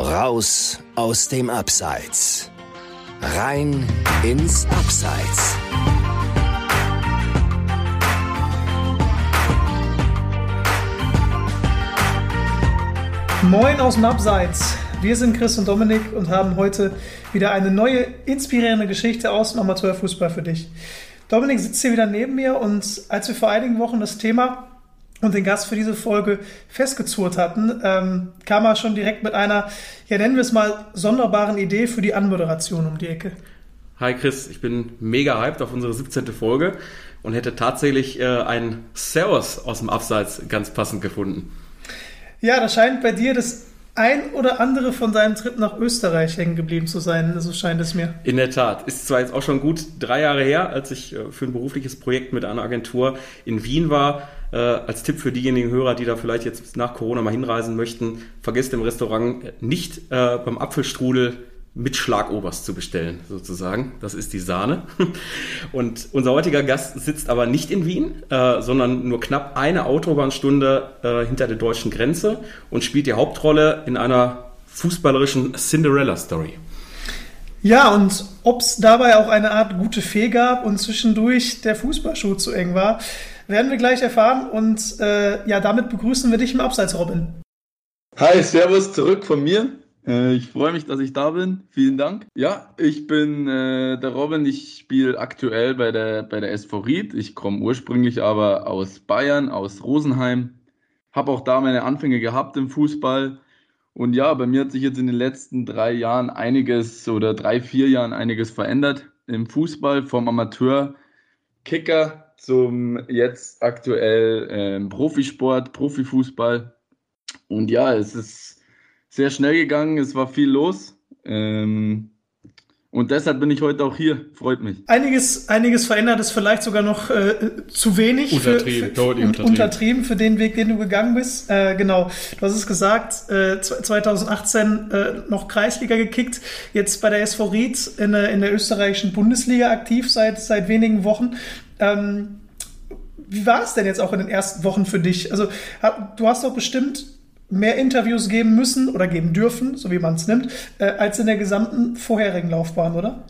Raus aus dem Abseits. Rein ins Abseits. Moin aus dem Abseits. Wir sind Chris und Dominik und haben heute wieder eine neue inspirierende Geschichte aus dem Amateurfußball für dich. Dominik sitzt hier wieder neben mir und als wir vor einigen Wochen das Thema und den Gast für diese Folge festgezurrt hatten, ähm, kam er schon direkt mit einer, ja nennen wir es mal, sonderbaren Idee für die Anmoderation um die Ecke. Hi Chris, ich bin mega hyped auf unsere 17. Folge und hätte tatsächlich äh, einen Servus aus dem Abseits ganz passend gefunden. Ja, das scheint bei dir das ein oder andere von deinem Trip nach Österreich hängen geblieben zu sein, so scheint es mir. In der Tat. Ist zwar jetzt auch schon gut drei Jahre her, als ich äh, für ein berufliches Projekt mit einer Agentur in Wien war. Äh, als Tipp für diejenigen Hörer, die da vielleicht jetzt nach Corona mal hinreisen möchten, vergesst im Restaurant nicht äh, beim Apfelstrudel mit Schlagoberst zu bestellen, sozusagen. Das ist die Sahne. Und unser heutiger Gast sitzt aber nicht in Wien, äh, sondern nur knapp eine Autobahnstunde äh, hinter der deutschen Grenze und spielt die Hauptrolle in einer fußballerischen Cinderella-Story. Ja, und ob es dabei auch eine Art gute Fee gab und zwischendurch der Fußballschuh zu eng war, werden wir gleich erfahren. Und äh, ja, damit begrüßen wir dich im Abseits, Robin. Hi, Servus zurück von mir. Äh, ich freue mich, dass ich da bin. Vielen Dank. Ja, ich bin äh, der Robin. Ich spiele aktuell bei der, bei der SV Ried. Ich komme ursprünglich aber aus Bayern, aus Rosenheim. Habe auch da meine Anfänge gehabt im Fußball. Und ja, bei mir hat sich jetzt in den letzten drei Jahren einiges oder drei, vier Jahren einiges verändert im Fußball vom Amateur-Kicker zum jetzt aktuell ähm, Profisport, Profifußball. Und ja, es ist sehr schnell gegangen, es war viel los. Ähm, und deshalb bin ich heute auch hier. Freut mich. Einiges, einiges verändert ist vielleicht sogar noch äh, zu wenig. Untertrieben, für, für, untertrieben. untertrieben für den Weg, den du gegangen bist. Äh, genau. Du hast es gesagt, äh, 2018 äh, noch Kreisliga gekickt, jetzt bei der SV Ried in, in der österreichischen Bundesliga aktiv seit, seit wenigen Wochen. Ähm, wie war es denn jetzt auch in den ersten Wochen für dich? Also, du hast doch bestimmt mehr Interviews geben müssen oder geben dürfen, so wie man es nimmt, äh, als in der gesamten vorherigen Laufbahn, oder?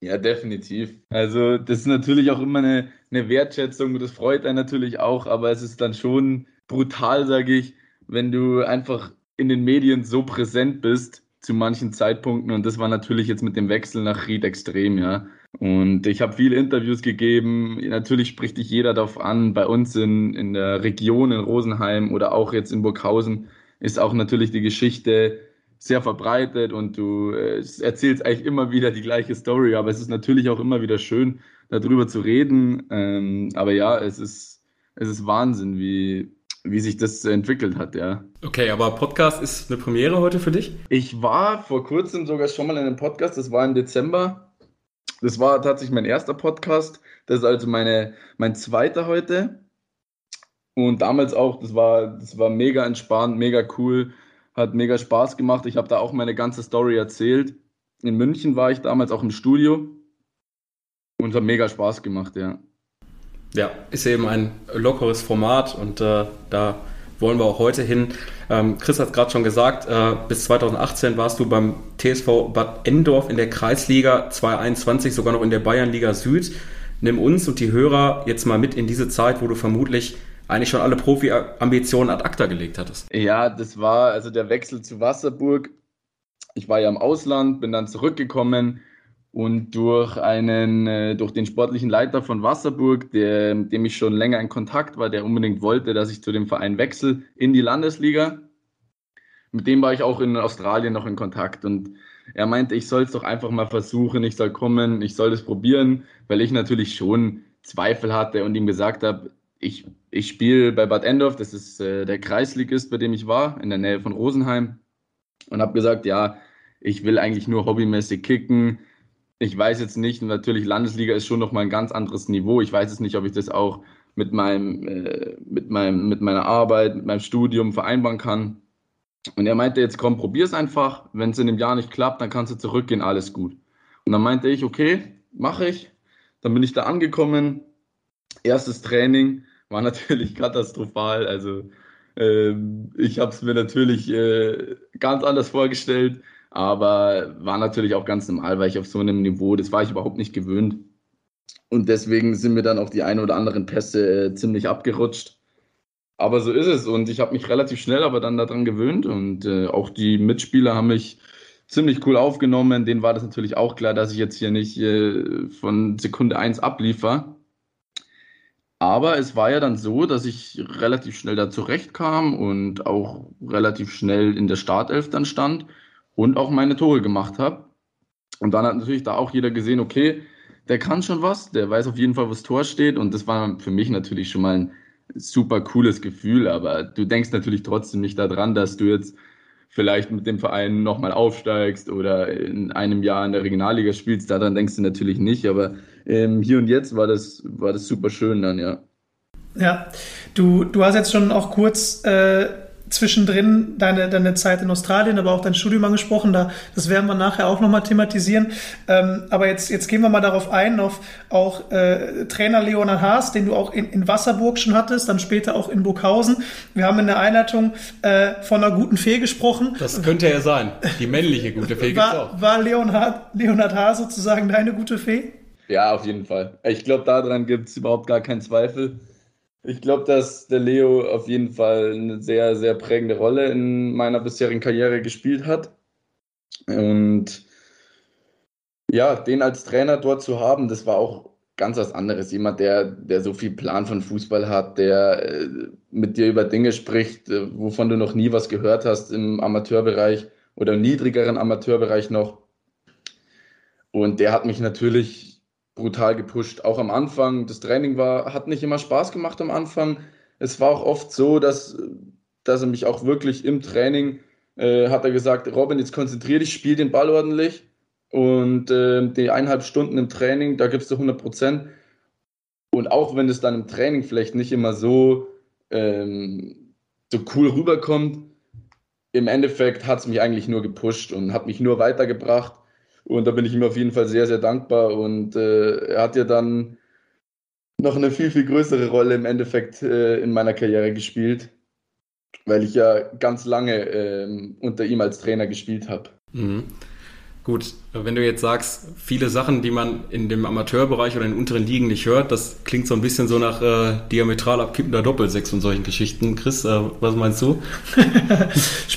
Ja, definitiv. Also das ist natürlich auch immer eine, eine Wertschätzung, das freut einen natürlich auch, aber es ist dann schon brutal, sage ich, wenn du einfach in den Medien so präsent bist zu manchen Zeitpunkten und das war natürlich jetzt mit dem Wechsel nach Ried extrem, ja. Und ich habe viele Interviews gegeben. Natürlich spricht dich jeder darauf an. Bei uns in, in der Region in Rosenheim oder auch jetzt in Burghausen ist auch natürlich die Geschichte sehr verbreitet und du äh, erzählst eigentlich immer wieder die gleiche Story. Aber es ist natürlich auch immer wieder schön, darüber zu reden. Ähm, aber ja, es ist, es ist Wahnsinn, wie, wie sich das entwickelt hat, ja. Okay, aber Podcast ist eine Premiere heute für dich? Ich war vor kurzem sogar schon mal in einem Podcast, das war im Dezember das war tatsächlich mein erster Podcast. Das ist also meine, mein zweiter heute. Und damals auch, das war, das war mega entspannt, mega cool, hat mega Spaß gemacht. Ich habe da auch meine ganze Story erzählt. In München war ich damals auch im Studio und hat mega Spaß gemacht, ja. Ja, ist eben ein lockeres Format und äh, da wollen wir auch heute hin. Ähm, Chris hat es gerade schon gesagt, äh, bis 2018 warst du beim TSV Bad Endorf in der Kreisliga 2021, sogar noch in der Bayernliga Süd. Nimm uns und die Hörer jetzt mal mit in diese Zeit, wo du vermutlich eigentlich schon alle Profi-Ambitionen ad acta gelegt hattest. Ja, das war also der Wechsel zu Wasserburg. Ich war ja im Ausland, bin dann zurückgekommen und durch einen, äh, durch den sportlichen Leiter von Wasserburg, der, dem ich schon länger in Kontakt war, der unbedingt wollte, dass ich zu dem Verein wechsle in die Landesliga. Mit dem war ich auch in Australien noch in Kontakt und er meinte, ich soll es doch einfach mal versuchen, ich soll kommen, ich soll das probieren, weil ich natürlich schon Zweifel hatte und ihm gesagt habe, ich, ich spiele bei Bad Endorf, das ist äh, der Kreisligist, bei dem ich war, in der Nähe von Rosenheim und habe gesagt, ja, ich will eigentlich nur hobbymäßig kicken, ich weiß jetzt nicht, natürlich Landesliga ist schon noch mal ein ganz anderes Niveau. Ich weiß jetzt nicht, ob ich das auch mit meinem, äh, mit meinem, mit meiner Arbeit, mit meinem Studium vereinbaren kann. Und er meinte jetzt, komm, probier's einfach. Wenn es in dem Jahr nicht klappt, dann kannst du zurückgehen, alles gut. Und dann meinte ich, okay, mache ich. Dann bin ich da angekommen. Erstes Training war natürlich katastrophal. Also Ähm, ich habe es mir natürlich äh, ganz anders vorgestellt, aber war natürlich auch ganz normal, weil ich auf so einem Niveau, das war ich überhaupt nicht gewöhnt. Und deswegen sind mir dann auch die ein oder anderen Pässe äh, ziemlich abgerutscht. Aber so ist es und ich habe mich relativ schnell aber dann daran gewöhnt und äh, auch die Mitspieler haben mich ziemlich cool aufgenommen. Denen war das natürlich auch klar, dass ich jetzt hier nicht äh, von Sekunde 1 abliefer. Aber es war ja dann so, dass ich relativ schnell da zurechtkam und auch relativ schnell in der Startelf dann stand und auch meine Tore gemacht habe. Und dann hat natürlich da auch jeder gesehen, okay, der kann schon was, der weiß auf jeden Fall, wo das Tor steht. Und das war für mich natürlich schon mal ein super cooles Gefühl. Aber du denkst natürlich trotzdem nicht daran, dass du jetzt vielleicht mit dem Verein nochmal aufsteigst oder in einem Jahr in der Regionalliga spielst. Daran denkst du natürlich nicht. Aber ähm, hier und jetzt war das, war das super schön dann, ja. Ja, du, du hast jetzt schon auch kurz äh, zwischendrin deine, deine Zeit in Australien, aber auch dein Studium angesprochen. Da, das werden wir nachher auch nochmal thematisieren. Ähm, aber jetzt, jetzt gehen wir mal darauf ein, auf auch äh, Trainer Leonard Haas, den du auch in, in Wasserburg schon hattest, dann später auch in Burghausen. Wir haben in der Einleitung äh, von einer guten Fee gesprochen. Das könnte er sein. Die männliche gute Fee war, auch. War Leonhard, Leonard Haas sozusagen deine gute Fee? Ja, auf jeden Fall. Ich glaube, daran gibt es überhaupt gar keinen Zweifel. Ich glaube, dass der Leo auf jeden Fall eine sehr, sehr prägende Rolle in meiner bisherigen Karriere gespielt hat. Und ja, den als Trainer dort zu haben, das war auch ganz was anderes. Jemand, der, der so viel Plan von Fußball hat, der äh, mit dir über Dinge spricht, äh, wovon du noch nie was gehört hast im Amateurbereich oder im niedrigeren Amateurbereich noch. Und der hat mich natürlich brutal gepusht. Auch am Anfang, das Training war, hat nicht immer Spaß gemacht am Anfang. Es war auch oft so, dass, dass er mich auch wirklich im Training äh, hat er gesagt, Robin, jetzt konzentrier dich, spiel den Ball ordentlich. Und äh, die eineinhalb Stunden im Training, da gibst du 100 Prozent. Und auch wenn es dann im Training vielleicht nicht immer so, ähm, so cool rüberkommt, im Endeffekt hat es mich eigentlich nur gepusht und hat mich nur weitergebracht. Und da bin ich ihm auf jeden Fall sehr, sehr dankbar. Und äh, er hat ja dann noch eine viel, viel größere Rolle im Endeffekt äh, in meiner Karriere gespielt, weil ich ja ganz lange äh, unter ihm als Trainer gespielt habe. Mhm. Gut, wenn du jetzt sagst, viele Sachen, die man in dem Amateurbereich oder in den unteren Ligen nicht hört, das klingt so ein bisschen so nach äh, diametral abkippender Doppelsechs und solchen Geschichten. Chris, äh, was meinst du?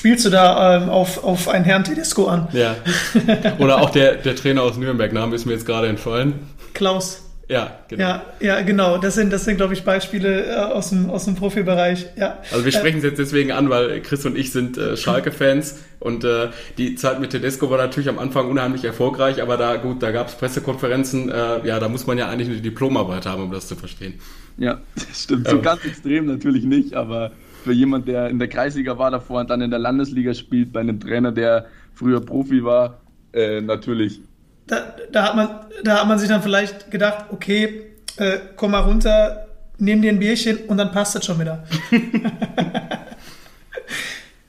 Spielst du da ähm, auf, auf einen Herrn Tedesco an? Ja. Oder auch der, der Trainer aus Nürnberg, Name ist mir jetzt gerade entfallen. Klaus. Ja, genau. Ja, ja, genau. Das sind, das sind, glaube ich, Beispiele äh, aus dem, aus dem Profibereich. Ja. Also wir sprechen es jetzt deswegen an, weil Chris und ich sind äh, Schalke-Fans und äh, die Zeit mit Tedesco war natürlich am Anfang unheimlich erfolgreich, aber da gut, da gab es Pressekonferenzen. Äh, ja, da muss man ja eigentlich eine Diplomarbeit haben, um das zu verstehen. Ja, das stimmt. So ganz extrem natürlich nicht, aber für jemand, der in der Kreisliga war davor und dann in der Landesliga spielt, bei einem Trainer, der früher Profi war, äh, natürlich da, da, hat man, da hat man sich dann vielleicht gedacht, okay, äh, komm mal runter, nimm dir ein Bierchen und dann passt das schon wieder.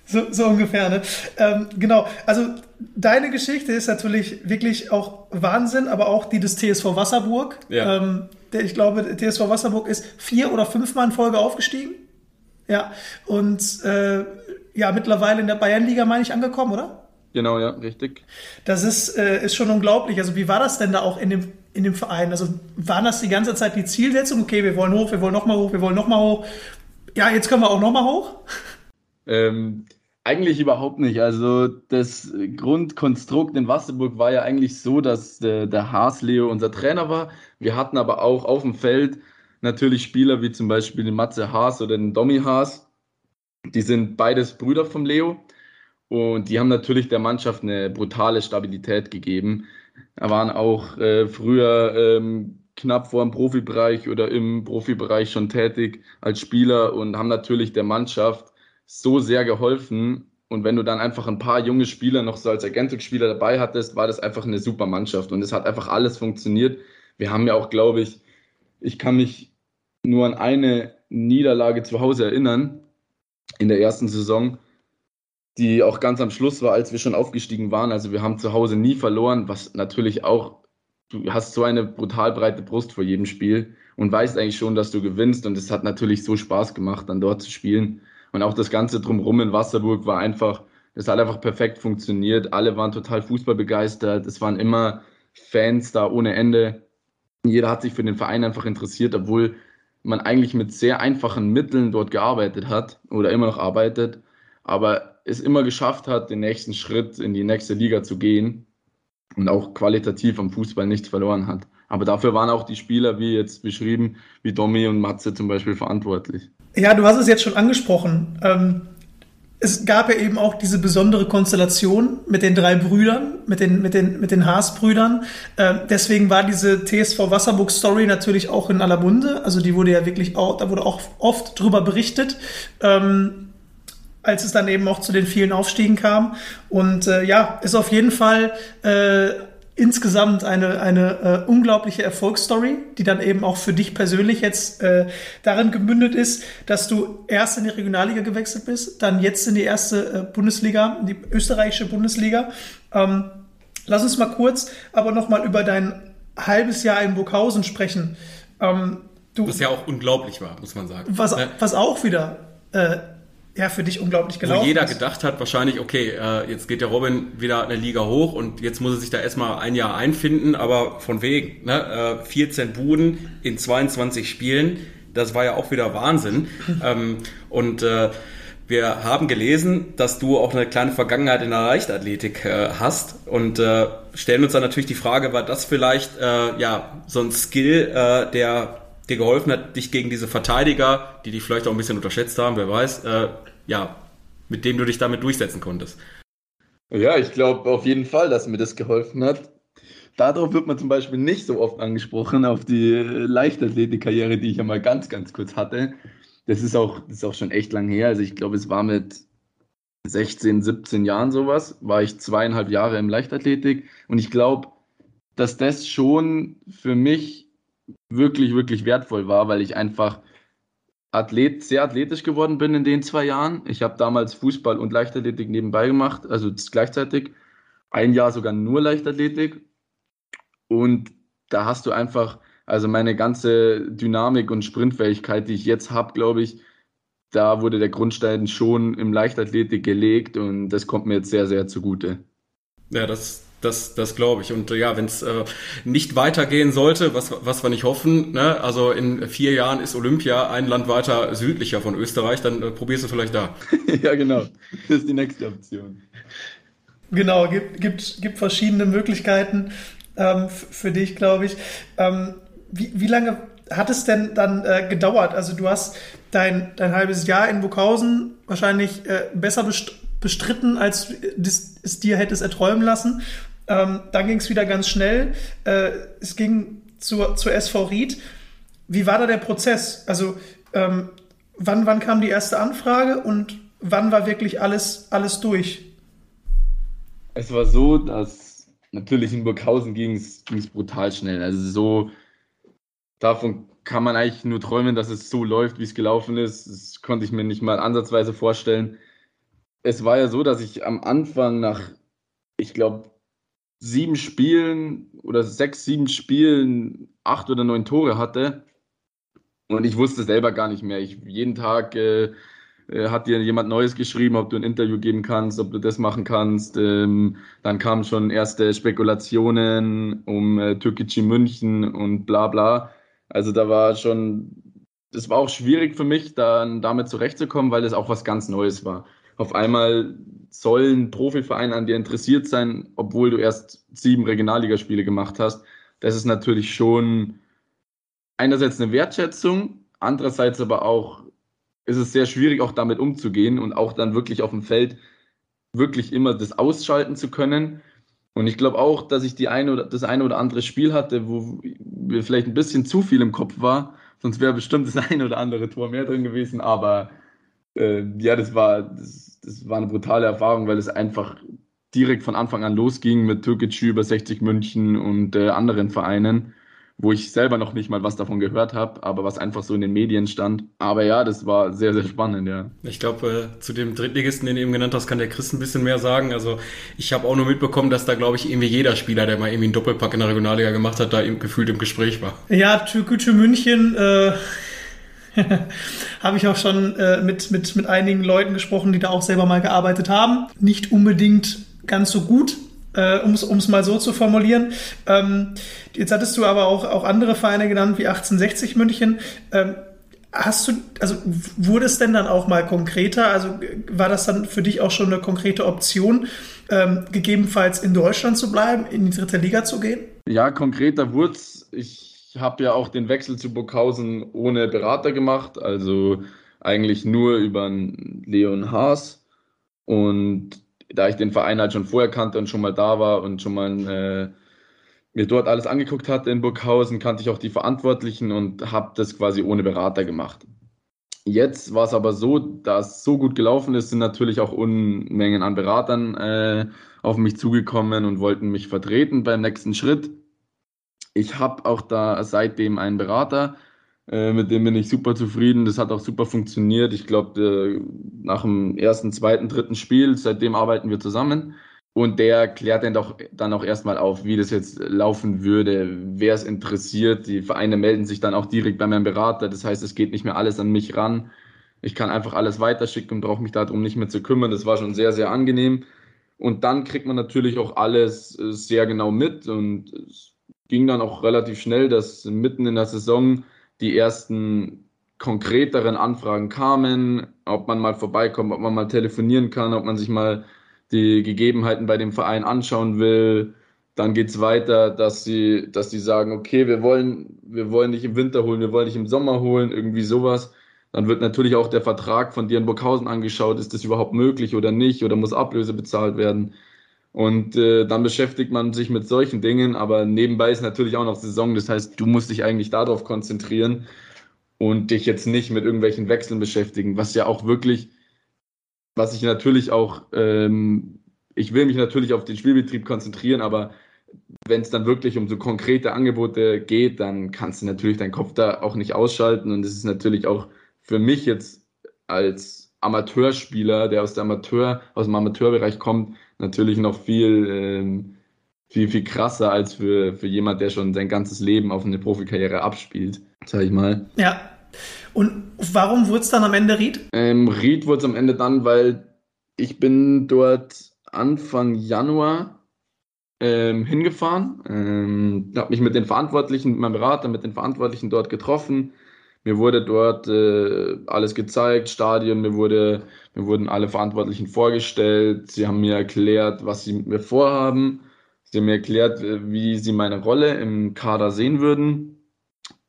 so, so ungefähr, ne? Ähm, genau, also deine Geschichte ist natürlich wirklich auch Wahnsinn, aber auch die des TSV Wasserburg. Ja. Ähm, der, ich glaube, TSV Wasserburg ist vier oder fünfmal in Folge aufgestiegen. Ja, und äh, ja, mittlerweile in der Bayernliga, meine ich, angekommen, oder? Genau, ja, richtig. Das ist, äh, ist schon unglaublich. Also wie war das denn da auch in dem, in dem Verein? Also waren das die ganze Zeit die Zielsetzung? Okay, wir wollen hoch, wir wollen nochmal hoch, wir wollen nochmal hoch. Ja, jetzt können wir auch nochmal hoch? Ähm, eigentlich überhaupt nicht. Also das Grundkonstrukt in Wasserburg war ja eigentlich so, dass der, der Haas Leo unser Trainer war. Wir hatten aber auch auf dem Feld natürlich Spieler wie zum Beispiel den Matze Haas oder den Domi Haas. Die sind beides Brüder vom Leo. Und die haben natürlich der Mannschaft eine brutale Stabilität gegeben. Da waren auch äh, früher ähm, knapp vor dem Profibereich oder im Profibereich schon tätig als Spieler und haben natürlich der Mannschaft so sehr geholfen. Und wenn du dann einfach ein paar junge Spieler noch so als Ergänzungsspieler dabei hattest, war das einfach eine super Mannschaft. Und es hat einfach alles funktioniert. Wir haben ja auch, glaube ich, ich kann mich nur an eine Niederlage zu Hause erinnern in der ersten Saison die auch ganz am Schluss war, als wir schon aufgestiegen waren. Also wir haben zu Hause nie verloren, was natürlich auch, du hast so eine brutal breite Brust vor jedem Spiel und weißt eigentlich schon, dass du gewinnst und es hat natürlich so Spaß gemacht, dann dort zu spielen. Und auch das Ganze drumherum in Wasserburg war einfach, es hat einfach perfekt funktioniert. Alle waren total fußballbegeistert. Es waren immer Fans da ohne Ende. Jeder hat sich für den Verein einfach interessiert, obwohl man eigentlich mit sehr einfachen Mitteln dort gearbeitet hat oder immer noch arbeitet, aber es immer geschafft hat, den nächsten Schritt in die nächste Liga zu gehen und auch qualitativ am Fußball nichts verloren hat. Aber dafür waren auch die Spieler, wie jetzt beschrieben, wie Domi und Matze zum Beispiel verantwortlich. Ja, du hast es jetzt schon angesprochen. Ähm, es gab ja eben auch diese besondere Konstellation mit den drei Brüdern, mit den, mit den, mit den Haas-Brüdern. Äh, deswegen war diese TSV Wasserburg-Story natürlich auch in aller Munde. Also die wurde ja wirklich auch, da wurde auch oft drüber berichtet. Ähm, als es dann eben auch zu den vielen Aufstiegen kam. Und äh, ja, ist auf jeden Fall äh, insgesamt eine, eine äh, unglaubliche Erfolgsstory, die dann eben auch für dich persönlich jetzt äh, darin gemündet ist, dass du erst in die Regionalliga gewechselt bist, dann jetzt in die erste äh, Bundesliga, in die österreichische Bundesliga. Ähm, lass uns mal kurz aber nochmal über dein halbes Jahr in Burghausen sprechen. Ähm, du, was ja auch unglaublich war, muss man sagen. Was, was auch wieder ja, für dich unglaublich gelaufen Wo jeder ist. gedacht hat, wahrscheinlich, okay, äh, jetzt geht der Robin wieder eine Liga hoch und jetzt muss er sich da erstmal ein Jahr einfinden, aber von wegen, ne? Äh, 14 Buden in 22 Spielen, das war ja auch wieder Wahnsinn. ähm, und äh, wir haben gelesen, dass du auch eine kleine Vergangenheit in der Leichtathletik äh, hast und äh, stellen uns dann natürlich die Frage, war das vielleicht äh, ja so ein Skill, äh, der dir geholfen hat, dich gegen diese Verteidiger, die dich vielleicht auch ein bisschen unterschätzt haben, wer weiß, äh, ja, mit dem du dich damit durchsetzen konntest. Ja, ich glaube auf jeden Fall, dass mir das geholfen hat. Darauf wird man zum Beispiel nicht so oft angesprochen, auf die Leichtathletik-Karriere, die ich ja mal ganz, ganz kurz hatte. Das ist auch, das ist auch schon echt lang her. Also ich glaube, es war mit 16, 17 Jahren sowas, war ich zweieinhalb Jahre im Leichtathletik. Und ich glaube, dass das schon für mich wirklich, wirklich wertvoll war, weil ich einfach Athlet, sehr athletisch geworden bin in den zwei Jahren. Ich habe damals Fußball und Leichtathletik nebenbei gemacht, also gleichzeitig. Ein Jahr sogar nur Leichtathletik. Und da hast du einfach, also meine ganze Dynamik und Sprintfähigkeit, die ich jetzt habe, glaube ich, da wurde der Grundstein schon im Leichtathletik gelegt und das kommt mir jetzt sehr, sehr zugute. Ja, das, das, das glaube ich. Und ja, wenn es äh, nicht weitergehen sollte, was, was wir nicht hoffen, ne? also in vier Jahren ist Olympia ein Land weiter südlicher von Österreich, dann äh, probierst du vielleicht da. ja, genau. Das ist die nächste Option. Genau, gibt, gibt, gibt verschiedene Möglichkeiten ähm, für dich, glaube ich. Ähm, wie, wie lange hat es denn dann äh, gedauert? Also du hast dein, dein halbes Jahr in Burghausen wahrscheinlich äh, besser bestritten, als es dir hättest erträumen lassen. Ähm, dann ging es wieder ganz schnell. Äh, es ging zur, zur SV Ried. Wie war da der Prozess? Also ähm, wann, wann kam die erste Anfrage und wann war wirklich alles, alles durch? Es war so, dass natürlich in Burghausen ging es brutal schnell. Also so, davon kann man eigentlich nur träumen, dass es so läuft, wie es gelaufen ist. Das konnte ich mir nicht mal ansatzweise vorstellen. Es war ja so, dass ich am Anfang nach, ich glaube, sieben Spielen oder sechs, sieben Spielen acht oder neun Tore hatte. Und ich wusste selber gar nicht mehr. Ich, jeden Tag äh, äh, hat dir jemand Neues geschrieben, ob du ein Interview geben kannst, ob du das machen kannst. Ähm, dann kamen schon erste Spekulationen um äh, Türkgücü München und bla bla. Also da war schon, das war auch schwierig für mich, dann damit zurechtzukommen, weil das auch was ganz Neues war. Auf einmal sollen Profivereine an dir interessiert sein, obwohl du erst sieben Regionalligaspiele gemacht hast. Das ist natürlich schon einerseits eine Wertschätzung, andererseits aber auch ist es sehr schwierig, auch damit umzugehen und auch dann wirklich auf dem Feld wirklich immer das ausschalten zu können. Und ich glaube auch, dass ich die eine oder das eine oder andere Spiel hatte, wo mir vielleicht ein bisschen zu viel im Kopf war. Sonst wäre bestimmt das eine oder andere Tor mehr drin gewesen. Aber äh, ja, das war, das, das war eine brutale Erfahrung, weil es einfach direkt von Anfang an losging mit Türkgücü über 60 München und äh, anderen Vereinen, wo ich selber noch nicht mal was davon gehört habe, aber was einfach so in den Medien stand. Aber ja, das war sehr, sehr spannend, ja. Ich glaube, äh, zu dem Drittligisten, den du eben genannt hast, kann der Chris ein bisschen mehr sagen. Also ich habe auch nur mitbekommen, dass da, glaube ich, irgendwie jeder Spieler, der mal irgendwie einen Doppelpack in der Regionalliga gemacht hat, da gefühlt im Gespräch war. Ja, Türkgücü München, äh Habe ich auch schon äh, mit, mit, mit einigen Leuten gesprochen, die da auch selber mal gearbeitet haben. Nicht unbedingt ganz so gut, äh, um es mal so zu formulieren. Ähm, jetzt hattest du aber auch, auch andere Vereine genannt, wie 1860 München. Ähm, Hast du, also wurde es denn dann auch mal konkreter? Also war das dann für dich auch schon eine konkrete Option, ähm, gegebenenfalls in Deutschland zu bleiben, in die dritte Liga zu gehen? Ja, konkreter wurde es. Ich habe ja auch den Wechsel zu Burghausen ohne Berater gemacht, also eigentlich nur über Leon Haas. Und da ich den Verein halt schon vorher kannte und schon mal da war und schon mal äh, mir dort alles angeguckt hatte in Burghausen, kannte ich auch die Verantwortlichen und habe das quasi ohne Berater gemacht. Jetzt war es aber so, dass es so gut gelaufen ist, sind natürlich auch Unmengen an Beratern äh, auf mich zugekommen und wollten mich vertreten beim nächsten Schritt. Ich habe auch da seitdem einen Berater, äh, mit dem bin ich super zufrieden. Das hat auch super funktioniert. Ich glaube, nach dem ersten, zweiten, dritten Spiel, seitdem arbeiten wir zusammen. Und der klärt dann doch dann auch erstmal auf, wie das jetzt laufen würde, wer es interessiert. Die Vereine melden sich dann auch direkt bei meinem Berater. Das heißt, es geht nicht mehr alles an mich ran. Ich kann einfach alles weiterschicken und brauche mich darum nicht mehr zu kümmern. Das war schon sehr, sehr angenehm. Und dann kriegt man natürlich auch alles äh, sehr genau mit. Und ging dann auch relativ schnell, dass mitten in der Saison die ersten konkreteren Anfragen kamen, ob man mal vorbeikommt, ob man mal telefonieren kann, ob man sich mal die Gegebenheiten bei dem Verein anschauen will. Dann geht es weiter, dass sie, dass sie sagen, okay, wir wollen, wir wollen nicht im Winter holen, wir wollen nicht im Sommer holen, irgendwie sowas. Dann wird natürlich auch der Vertrag von dir in Burghausen angeschaut, ist das überhaupt möglich oder nicht, oder muss Ablöse bezahlt werden. Und äh, dann beschäftigt man sich mit solchen Dingen, aber nebenbei ist natürlich auch noch Saison, das heißt, du musst dich eigentlich darauf konzentrieren und dich jetzt nicht mit irgendwelchen Wechseln beschäftigen, was ja auch wirklich was ich natürlich auch, ähm, ich will mich natürlich auf den Spielbetrieb konzentrieren, aber wenn es dann wirklich um so konkrete Angebote geht, dann kannst du natürlich deinen Kopf da auch nicht ausschalten. Und es ist natürlich auch für mich jetzt als Amateurspieler, der aus, Amateur, aus dem Amateurbereich kommt, natürlich noch viel, ähm, viel, viel krasser als für, für jemand, der schon sein ganzes Leben auf eine Profikarriere abspielt, sag ich mal. Ja, und warum wurde es dann am Ende Ried? Ähm, Ried wurde es am Ende dann, weil ich bin dort Anfang Januar ähm, hingefahren, ähm, habe mich mit den Verantwortlichen, mit meinem Berater, mit den Verantwortlichen dort getroffen. Mir wurde dort äh, alles gezeigt, Stadion, mir, wurde, mir wurden alle Verantwortlichen vorgestellt. Sie haben mir erklärt, was sie mit mir vorhaben. Sie haben mir erklärt, äh, wie sie meine Rolle im Kader sehen würden.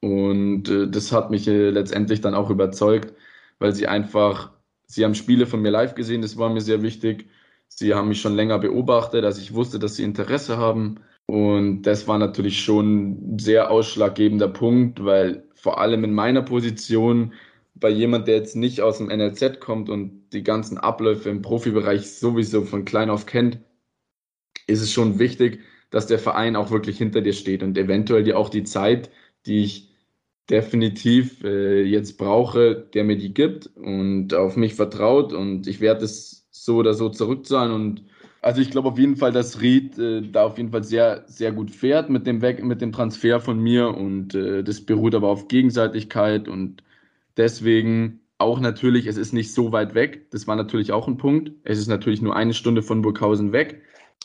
Und äh, das hat mich äh, letztendlich dann auch überzeugt, weil sie einfach, sie haben Spiele von mir live gesehen, das war mir sehr wichtig. Sie haben mich schon länger beobachtet, also ich wusste, dass sie Interesse haben. Und das war natürlich schon ein sehr ausschlaggebender Punkt, weil vor allem in meiner Position bei jemand, der jetzt nicht aus dem NLZ kommt und die ganzen Abläufe im Profibereich sowieso von klein auf kennt, ist es schon wichtig, dass der Verein auch wirklich hinter dir steht und eventuell dir auch die Zeit, die ich definitiv äh, jetzt brauche, der mir die gibt und auf mich vertraut und ich werde es so oder so zurückzahlen und also ich glaube auf jeden Fall, dass Ried äh, da auf jeden Fall sehr, sehr gut fährt mit dem Weg, mit dem Transfer von mir und äh, das beruht aber auf Gegenseitigkeit und deswegen auch natürlich, es ist nicht so weit weg. Das war natürlich auch ein Punkt. Es ist natürlich nur eine Stunde von Burghausen weg.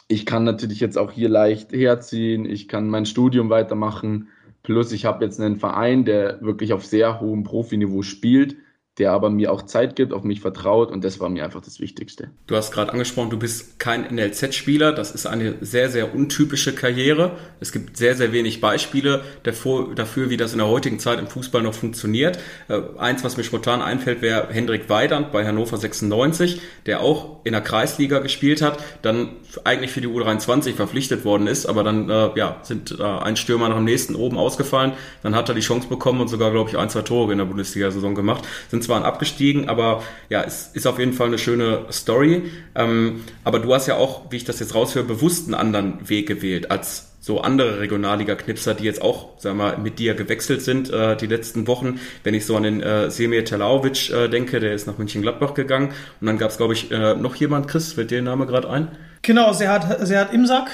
Ich kann natürlich jetzt auch hier leicht herziehen. Ich kann mein Studium weitermachen. Plus ich habe jetzt einen Verein, der wirklich auf sehr hohem Profiniveau spielt der aber mir auch Zeit gibt, auf mich vertraut und das war mir einfach das Wichtigste. Du hast gerade angesprochen, du bist kein NLZ-Spieler, das ist eine sehr, sehr untypische Karriere. Es gibt sehr, sehr wenig Beispiele dafür, wie das in der heutigen Zeit im Fußball noch funktioniert. Äh, eins, was mir spontan einfällt, wäre Hendrik Weidand bei Hannover 96, der auch in der Kreisliga gespielt hat, dann eigentlich für die U23 verpflichtet worden ist, aber dann äh, ja, sind äh, ein Stürmer nach dem nächsten oben ausgefallen, dann hat er die Chance bekommen und sogar, glaube ich, ein, zwei Tore in der Bundesliga-Saison gemacht. Sind zwar abgestiegen, aber ja, es ist auf jeden Fall eine schöne Story. Ähm, aber du hast ja auch, wie ich das jetzt raushöre, bewusst einen anderen Weg gewählt als so andere Regionalliga-Knipser, die jetzt auch, sagen wir mal, mit dir gewechselt sind äh, die letzten Wochen. Wenn ich so an den äh, Semir Telaovic äh, denke, der ist nach München-Gladbach gegangen. Und dann gab es, glaube ich, äh, noch jemand, Chris, fällt dir der Name gerade ein? Genau, Serhat, Serhat Imsak.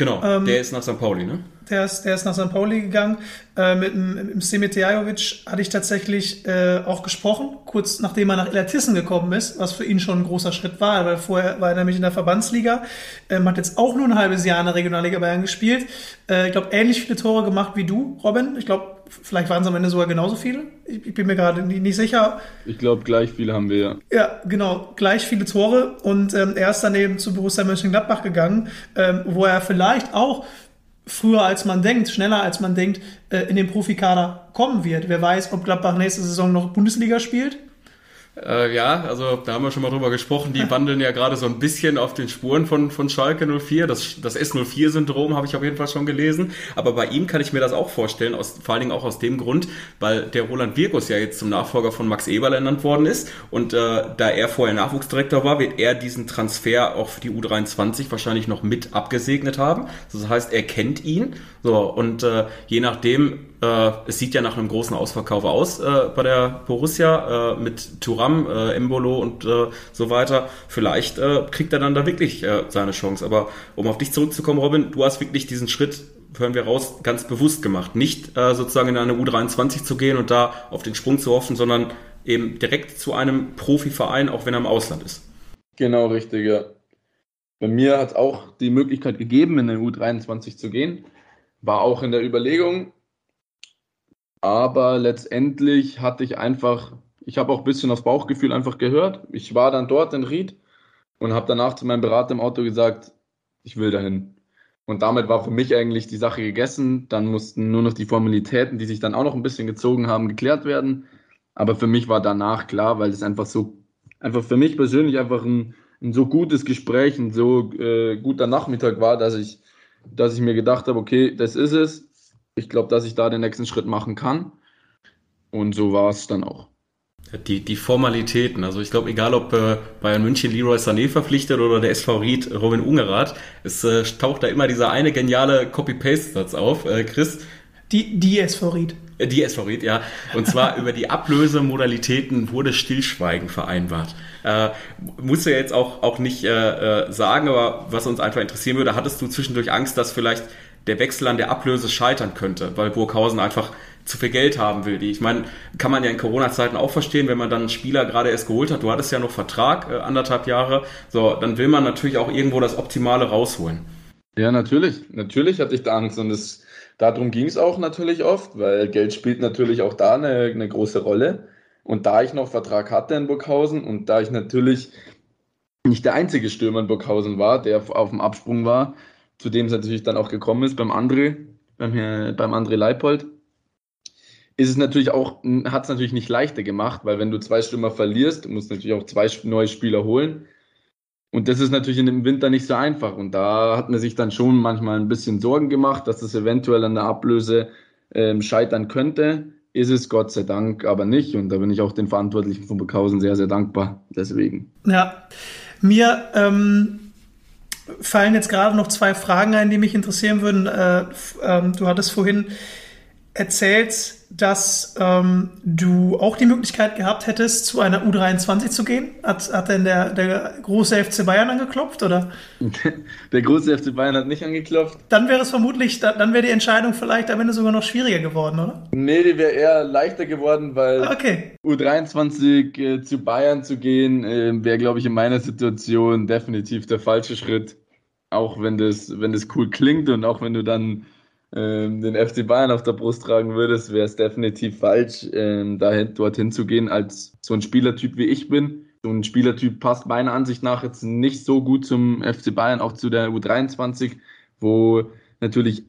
Genau, ähm, der ist nach St. Pauli, ne? Der ist, der ist nach St. Pauli gegangen. Äh, mit dem Semitejajovic hatte ich tatsächlich äh, auch gesprochen, kurz nachdem er nach Elatissen gekommen ist, was für ihn schon ein großer Schritt war, weil vorher war er nämlich in der Verbandsliga, ähm, hat jetzt auch nur ein halbes Jahr in der Regionalliga Bayern gespielt. Äh, ich glaube, ähnlich viele Tore gemacht wie du, Robin. Ich glaube, vielleicht waren es am Ende sogar genauso viele. Ich, ich bin mir gerade nicht, sicher. Ich glaube, gleich viele haben wir ja. Ja, genau, gleich viele Tore. Und ähm, er ist daneben zu Borussia Mönchengladbach gegangen, ähm, wo er vielleicht auch früher als man denkt, schneller als man denkt, äh, in den Profikader kommen wird. Wer weiß, ob Gladbach nächste Saison noch Bundesliga spielt. Äh, ja, also da haben wir schon mal drüber gesprochen. Die wandeln ja gerade so ein bisschen auf den Spuren von, von Schalke 04. Das, das S04-Syndrom habe ich auf jeden Fall schon gelesen. Aber bei ihm kann ich mir das auch vorstellen, aus, vor allen Dingen auch aus dem Grund, weil der Roland Wirkus ja jetzt zum Nachfolger von Max Eberl ernannt worden ist. Und äh, da er vorher Nachwuchsdirektor war, wird er diesen Transfer auch für die U23 wahrscheinlich noch mit abgesegnet haben. Das heißt, er kennt ihn. So, und äh, je nachdem, äh, es sieht ja nach einem großen Ausverkauf aus äh, bei der Borussia äh, mit Turam, äh, Embolo und äh, so weiter. Vielleicht äh, kriegt er dann da wirklich äh, seine Chance. Aber um auf dich zurückzukommen, Robin, du hast wirklich diesen Schritt, hören wir raus, ganz bewusst gemacht. Nicht äh, sozusagen in eine U23 zu gehen und da auf den Sprung zu hoffen, sondern eben direkt zu einem Profiverein, auch wenn er im Ausland ist. Genau, richtig, ja. Bei mir hat es auch die Möglichkeit gegeben, in eine U23 zu gehen. War auch in der Überlegung, aber letztendlich hatte ich einfach, ich habe auch ein bisschen aufs Bauchgefühl einfach gehört. Ich war dann dort in Ried und habe danach zu meinem Berater im Auto gesagt, ich will dahin. Und damit war für mich eigentlich die Sache gegessen. Dann mussten nur noch die Formalitäten, die sich dann auch noch ein bisschen gezogen haben, geklärt werden. Aber für mich war danach klar, weil es einfach so, einfach für mich persönlich einfach ein, ein so gutes Gespräch, ein so äh, guter Nachmittag war, dass ich, dass ich mir gedacht habe, okay, das ist es ich glaube, dass ich da den nächsten Schritt machen kann. Und so war es dann auch. Die, die Formalitäten, also ich glaube, egal ob äh, Bayern München Leroy Sané verpflichtet oder der SV Ried Robin Ungerath, es äh, taucht da immer dieser eine geniale Copy-Paste-Satz auf. Äh, Chris? Die, die SV Ried. Äh, die SV Ried, ja. Und zwar über die Ablösemodalitäten wurde Stillschweigen vereinbart. Äh, musst du ja jetzt auch, auch nicht äh, äh, sagen, aber was uns einfach interessieren würde, hattest du zwischendurch Angst, dass vielleicht der Wechsel an der Ablöse scheitern könnte, weil Burghausen einfach zu viel Geld haben will. Ich meine, kann man ja in Corona-Zeiten auch verstehen, wenn man dann einen Spieler gerade erst geholt hat. Du hattest ja noch Vertrag, äh, anderthalb Jahre. So, dann will man natürlich auch irgendwo das Optimale rausholen. Ja, natürlich. Natürlich hatte ich da Angst und es, darum ging es auch natürlich oft, weil Geld spielt natürlich auch da eine, eine große Rolle. Und da ich noch Vertrag hatte in Burghausen und da ich natürlich nicht der einzige Stürmer in Burghausen war, der auf dem Absprung war, zu dem es natürlich dann auch gekommen ist beim André, beim, beim André Leipold, ist es natürlich auch, hat es natürlich nicht leichter gemacht, weil wenn du zwei Stürmer verlierst, du musst natürlich auch zwei neue Spieler holen. Und das ist natürlich dem Winter nicht so einfach. Und da hat man sich dann schon manchmal ein bisschen Sorgen gemacht, dass das eventuell an der Ablöse ähm, scheitern könnte. Ist es Gott sei Dank aber nicht. Und da bin ich auch den Verantwortlichen von Burghausen sehr, sehr dankbar. Deswegen. Ja, mir ähm, fallen jetzt gerade noch zwei Fragen ein, die mich interessieren würden. Äh, ähm, du hattest vorhin erzählt, dass ähm, du auch die Möglichkeit gehabt hättest, zu einer U23 zu gehen. Hat, hat denn der, der große FC Bayern angeklopft, oder? Der große FC Bayern hat nicht angeklopft. Dann wäre es vermutlich, dann wäre die Entscheidung vielleicht am Ende sogar noch schwieriger geworden, oder? Nee, die wäre eher leichter geworden, weil okay. U23 äh, zu Bayern zu gehen, äh, wäre, glaube ich, in meiner Situation definitiv der falsche Schritt auch wenn das, wenn das cool klingt und auch wenn du dann ähm, den FC Bayern auf der Brust tragen würdest, wäre es definitiv falsch, ähm, dahin, dorthin zu gehen, als so ein Spielertyp wie ich bin. So ein Spielertyp passt meiner Ansicht nach jetzt nicht so gut zum FC Bayern, auch zu der U23, wo natürlich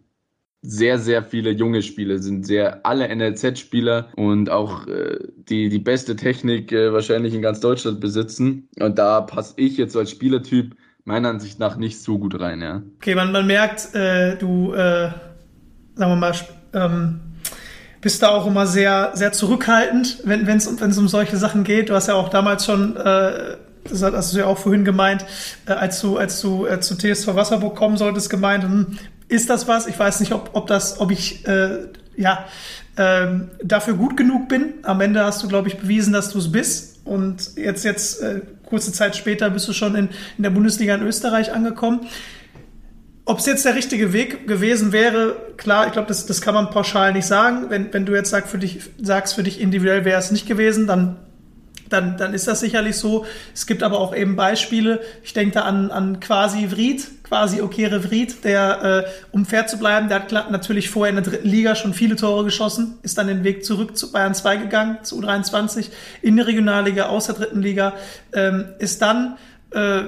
sehr, sehr viele junge Spieler sind, sehr alle NLZ-Spieler und auch äh, die, die beste Technik äh, wahrscheinlich in ganz Deutschland besitzen. Und da passe ich jetzt als Spielertyp meiner Ansicht nach nicht so gut rein, ja. Okay, man, man merkt, äh, du, äh, sagen wir mal, ähm, bist da auch immer sehr, sehr zurückhaltend, wenn es um solche Sachen geht. Du hast ja auch damals schon, äh, das hast du ja auch vorhin gemeint, äh, als du, als du äh, zu TSV Wasserburg kommen solltest, gemeint, hm, ist das was? Ich weiß nicht, ob, ob das, ob ich, äh, ja, ähm, dafür gut genug bin. Am Ende hast du, glaube ich, bewiesen, dass du es bist. Und jetzt, jetzt, äh, kurze Zeit später bist du schon in, in der Bundesliga in Österreich angekommen. Ob es jetzt der richtige Weg gewesen wäre, klar, ich glaube, das, das kann man pauschal nicht sagen. Wenn, wenn du jetzt sag, für dich, sagst, für dich individuell wäre es nicht gewesen, dann, dann, dann ist das sicherlich so. Es gibt aber auch eben Beispiele. Ich denke da an, an quasi Vried, quasi Okere Vried, der, äh, um fair zu bleiben, der hat natürlich vorher in der dritten Liga schon viele Tore geschossen, ist dann den Weg zurück zu Bayern 2 gegangen, zu U23, in die Regionalliga, aus der dritten Liga, ähm, ist dann, äh,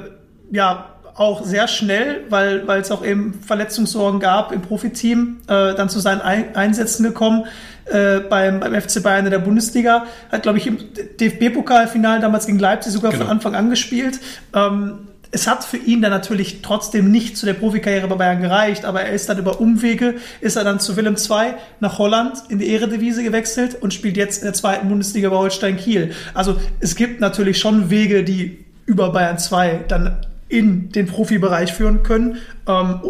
ja, auch sehr schnell, weil weil es auch eben Verletzungssorgen gab im Profiteam, äh, dann zu seinen Ein Einsätzen gekommen äh, beim, beim FC Bayern in der Bundesliga. Hat, glaube ich, im DFB-Pokalfinale damals gegen Leipzig sogar genau. von Anfang an gespielt. Ähm, es hat für ihn dann natürlich trotzdem nicht zu der Profikarriere bei Bayern gereicht, aber er ist dann über Umwege, ist er dann zu Willem II nach Holland in die Eredivisie gewechselt und spielt jetzt in der zweiten Bundesliga bei Holstein Kiel. Also es gibt natürlich schon Wege, die über Bayern 2 dann in den Profibereich führen können. Ähm,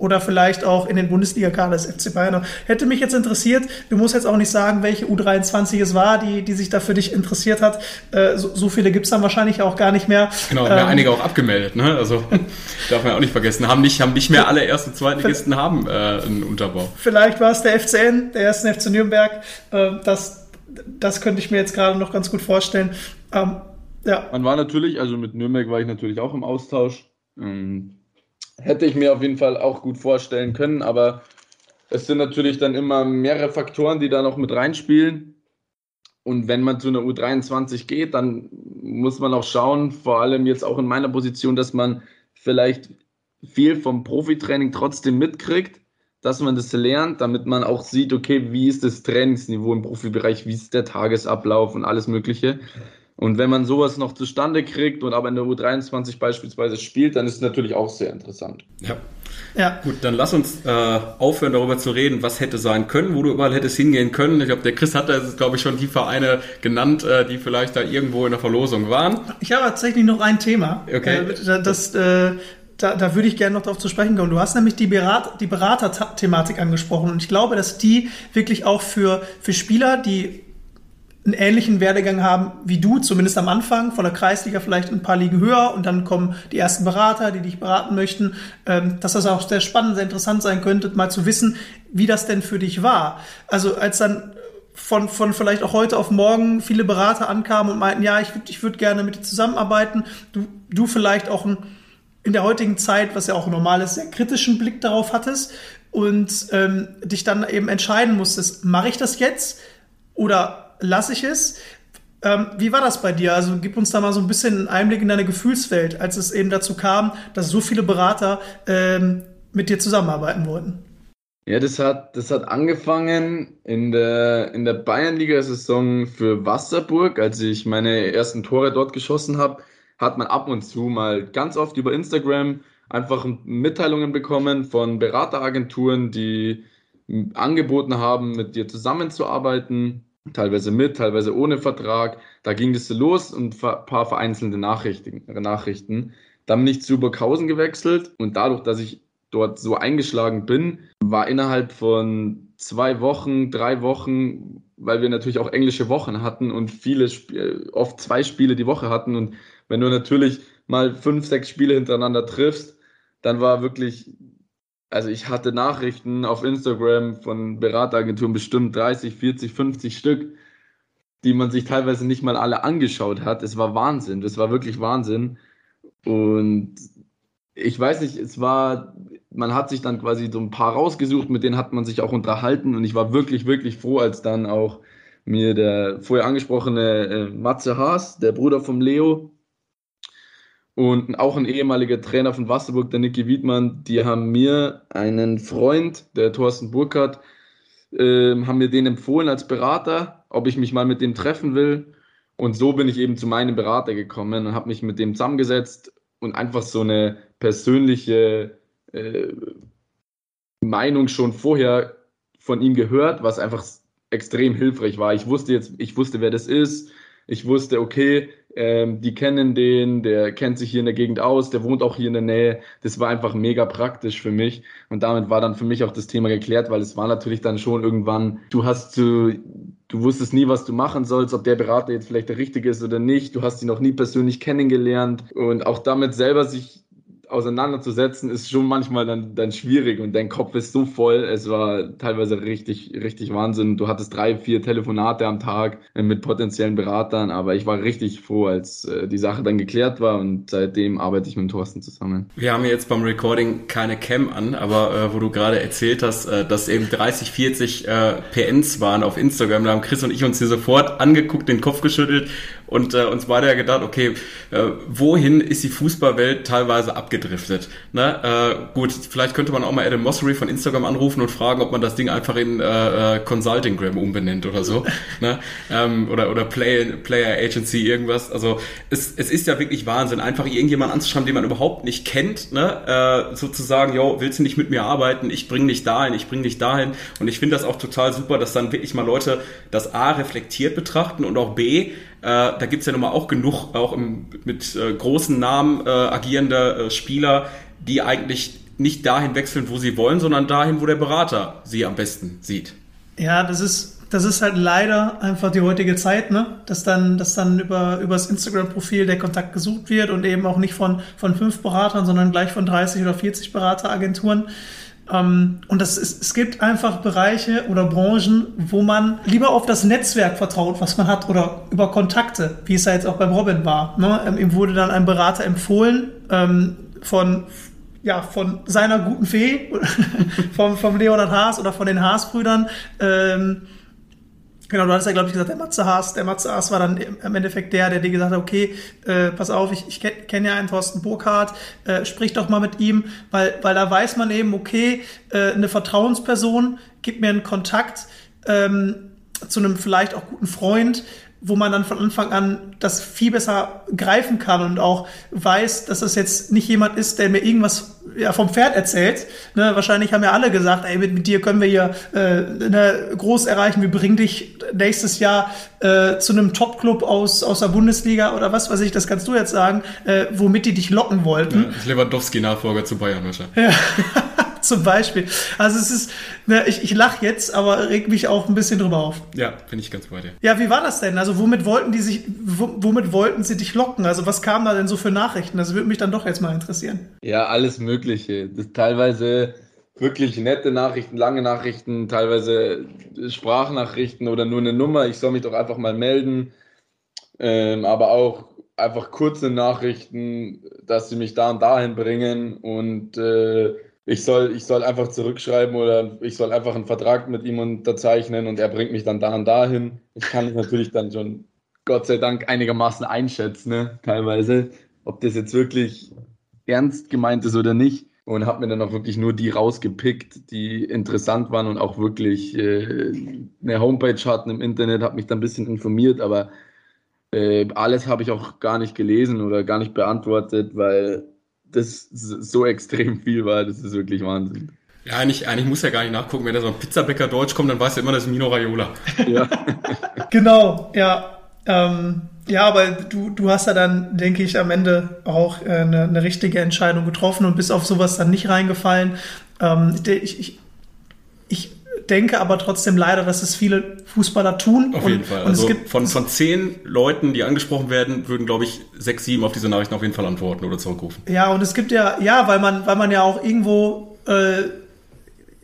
oder vielleicht auch in den Bundesliga-Kader des FC Bayern. Hätte mich jetzt interessiert, du musst jetzt auch nicht sagen, welche U23 es war, die, die sich da für dich interessiert hat. Äh, so, so, viele gibt's dann wahrscheinlich auch gar nicht mehr. Genau, ähm, einige auch abgemeldet, ne? Also darf man auch nicht vergessen. Haben nicht, haben nicht mehr alle ersten, Zweitligisten haben äh, einen Unterbau. Vielleicht war es der FCN, der ersten FC Nürnberg. Äh, das, das könnte ich mir jetzt gerade noch ganz gut vorstellen. Ähm, ja. Man war natürlich, also mit Nürnberg war ich natürlich auch im Austausch. Ähm, hätte ich mir auf jeden Fall auch gut vorstellen können, aber es sind natürlich dann immer mehrere Faktoren, die da noch mit reinspielen. Und wenn man zu einer U23 geht, dann muss man auch schauen, vor allem jetzt auch in meiner Position, dass man vielleicht viel vom Profitraining trotzdem mitkriegt, dass man das lernt, damit man auch sieht, okay, wie ist das Trainingsniveau im Profibereich, wie ist der Tagesablauf und alles Mögliche. Und wenn man sowas noch zustande kriegt und aber in der U23 beispielsweise spielt, dann ist es natürlich auch sehr interessant. Ja. Ja. Gut, dann lass uns äh, aufhören, darüber zu reden, was hätte sein können, wo du überall hättest hingehen können. Ich glaube, der Chris hat da, glaube ich, schon die Vereine genannt, äh, die vielleicht da irgendwo in der Verlosung waren. Ich habe tatsächlich noch ein Thema. Okay. Äh, das, äh, da, da würde ich gerne noch darauf zu sprechen kommen. Du hast nämlich die, Berat, die Berater-Thematik angesprochen und ich glaube, dass die wirklich auch für, für Spieler, die einen ähnlichen Werdegang haben wie du, zumindest am Anfang, von der Kreisliga vielleicht ein paar Ligen höher und dann kommen die ersten Berater, die dich beraten möchten, ähm, dass das auch sehr spannend, sehr interessant sein könnte, mal zu wissen, wie das denn für dich war. Also als dann von, von vielleicht auch heute auf morgen viele Berater ankamen und meinten, ja, ich würde ich würd gerne mit dir zusammenarbeiten, du, du vielleicht auch ein, in der heutigen Zeit, was ja auch normal ist, sehr kritischen Blick darauf hattest und ähm, dich dann eben entscheiden musstest, mache ich das jetzt oder lasse ich es. Ähm, wie war das bei dir? Also gib uns da mal so ein bisschen einen Einblick in deine Gefühlswelt, als es eben dazu kam, dass so viele Berater ähm, mit dir zusammenarbeiten wollten. Ja, das hat, das hat angefangen in der, in der Bayernliga-Saison für Wasserburg, als ich meine ersten Tore dort geschossen habe, hat man ab und zu mal ganz oft über Instagram einfach Mitteilungen bekommen von Berateragenturen, die angeboten haben, mit dir zusammenzuarbeiten teilweise mit, teilweise ohne Vertrag. Da ging es los und ein paar vereinzelte Nachrichten. Nachrichten. Dann bin ich zu Burghausen gewechselt und dadurch, dass ich dort so eingeschlagen bin, war innerhalb von zwei Wochen, drei Wochen, weil wir natürlich auch englische Wochen hatten und viele, oft zwei Spiele die Woche hatten und wenn du natürlich mal fünf, sechs Spiele hintereinander triffst, dann war wirklich also ich hatte Nachrichten auf Instagram von Berateragenturen bestimmt 30, 40, 50 Stück, die man sich teilweise nicht mal alle angeschaut hat. Es war Wahnsinn, das war wirklich Wahnsinn. Und ich weiß nicht, es war, man hat sich dann quasi so ein paar rausgesucht, mit denen hat man sich auch unterhalten und ich war wirklich, wirklich froh, als dann auch mir der vorher angesprochene äh, Matze Haas, der Bruder vom Leo, und auch ein ehemaliger Trainer von Wasserburg, der Niki Wiedmann, die haben mir einen Freund, der Thorsten Burkhardt, äh, haben mir den empfohlen als Berater, ob ich mich mal mit dem treffen will. Und so bin ich eben zu meinem Berater gekommen und habe mich mit dem zusammengesetzt und einfach so eine persönliche äh, Meinung schon vorher von ihm gehört, was einfach extrem hilfreich war. Ich wusste jetzt, ich wusste, wer das ist. Ich wusste, okay, ähm, die kennen den, der kennt sich hier in der Gegend aus, der wohnt auch hier in der Nähe. Das war einfach mega praktisch für mich. Und damit war dann für mich auch das Thema geklärt, weil es war natürlich dann schon irgendwann, du hast zu, du wusstest nie, was du machen sollst, ob der Berater jetzt vielleicht der richtige ist oder nicht. Du hast ihn noch nie persönlich kennengelernt und auch damit selber sich auseinanderzusetzen, ist schon manchmal dann, dann schwierig und dein Kopf ist so voll. Es war teilweise richtig, richtig Wahnsinn. Du hattest drei, vier Telefonate am Tag äh, mit potenziellen Beratern, aber ich war richtig froh, als äh, die Sache dann geklärt war und seitdem arbeite ich mit Thorsten zusammen. Wir haben jetzt beim Recording keine Cam an, aber äh, wo du gerade erzählt hast, äh, dass eben 30, 40 äh, PNs waren auf Instagram, da haben Chris und ich uns hier sofort angeguckt, den Kopf geschüttelt und äh, uns beide ja gedacht, okay, äh, wohin ist die Fußballwelt teilweise abgedriftet? Ne? Äh, gut, vielleicht könnte man auch mal Adam Mossery von Instagram anrufen und fragen, ob man das Ding einfach in äh, äh Consultinggram umbenennt oder so. ne? ähm, oder oder Play, Player Agency, irgendwas. Also es, es ist ja wirklich Wahnsinn, einfach irgendjemand anzuschreiben, den man überhaupt nicht kennt, ne? äh, sozusagen, yo, willst du nicht mit mir arbeiten? Ich bring dich dahin, ich bring dich dahin. Und ich finde das auch total super, dass dann wirklich mal Leute das A reflektiert betrachten und auch B äh, da gibt's ja nun mal auch genug, auch im, mit äh, großen Namen äh, agierende äh, Spieler, die eigentlich nicht dahin wechseln, wo sie wollen, sondern dahin, wo der Berater sie am besten sieht. Ja, das ist, das ist halt leider einfach die heutige Zeit, ne? Dass dann, dass dann über, über das Instagram-Profil der Kontakt gesucht wird und eben auch nicht von, von fünf Beratern, sondern gleich von 30 oder 40 Berateragenturen. Ähm, und das ist, es gibt einfach Bereiche oder Branchen, wo man lieber auf das Netzwerk vertraut, was man hat, oder über Kontakte, wie es ja jetzt auch beim Robin war. Ne? Ähm, ihm wurde dann ein Berater empfohlen ähm, von ja, von seiner guten Fee, vom, vom Leonard Haas oder von den Haas-Brüdern. Ähm, Genau, du hattest ja, glaube ich, gesagt, der Matze Haas. Der Matze Haas war dann im Endeffekt der, der dir gesagt hat, okay, äh, pass auf, ich, ich kenne ja einen Thorsten Burkhardt, äh, sprich doch mal mit ihm, weil, weil da weiß man eben, okay, äh, eine Vertrauensperson gibt mir einen Kontakt ähm, zu einem vielleicht auch guten Freund, wo man dann von Anfang an das viel besser greifen kann und auch weiß, dass das jetzt nicht jemand ist, der mir irgendwas ja, vom Pferd erzählt. Ne, wahrscheinlich haben ja alle gesagt, ey, mit, mit dir können wir hier äh, ne, groß erreichen, wir bringen dich nächstes Jahr äh, zu einem Top-Club aus, aus der Bundesliga oder was weiß ich, das kannst du jetzt sagen, äh, womit die dich locken wollten. Ja, Lewandowski-Nachfolger zu Bayern wahrscheinlich. Ja. Zum Beispiel. Also es ist, ne, ich, ich lache jetzt, aber reg mich auch ein bisschen drüber auf. Ja, bin ich ganz bei dir. Ja, wie war das denn? Also womit wollten die sich, womit wollten sie dich locken? Also was kam da denn so für Nachrichten? Das würde mich dann doch jetzt mal interessieren. Ja, alles Mögliche. Das teilweise wirklich nette Nachrichten, lange Nachrichten, teilweise Sprachnachrichten oder nur eine Nummer. Ich soll mich doch einfach mal melden. Ähm, aber auch einfach kurze Nachrichten, dass sie mich da und dahin bringen und äh, ich soll, ich soll einfach zurückschreiben oder ich soll einfach einen Vertrag mit ihm unterzeichnen und er bringt mich dann da und dahin. Ich kann es natürlich dann schon, Gott sei Dank, einigermaßen einschätzen, ne? teilweise, ob das jetzt wirklich ernst gemeint ist oder nicht. Und habe mir dann auch wirklich nur die rausgepickt, die interessant waren und auch wirklich äh, eine Homepage hatten im Internet, habe mich dann ein bisschen informiert, aber äh, alles habe ich auch gar nicht gelesen oder gar nicht beantwortet, weil das so extrem viel war, das ist wirklich Wahnsinn. Ja, eigentlich, eigentlich muss ja gar nicht nachgucken, wenn da so ein Pizzabäcker Deutsch kommt, dann weiß er immer, das ist Mino Raiola. Ja. genau, ja. Ähm, ja, aber du, du hast ja dann, denke ich, am Ende auch äh, eine, eine richtige Entscheidung getroffen und bist auf sowas dann nicht reingefallen. Ähm, ich, ich, ich denke aber trotzdem leider, dass es viele Fußballer tun. Auf jeden Fall. Und also von, von zehn Leuten, die angesprochen werden, würden, glaube ich, sechs, sieben auf diese Nachrichten auf jeden Fall antworten oder zurückrufen. Ja, und es gibt ja, ja, weil man, weil man ja auch irgendwo äh,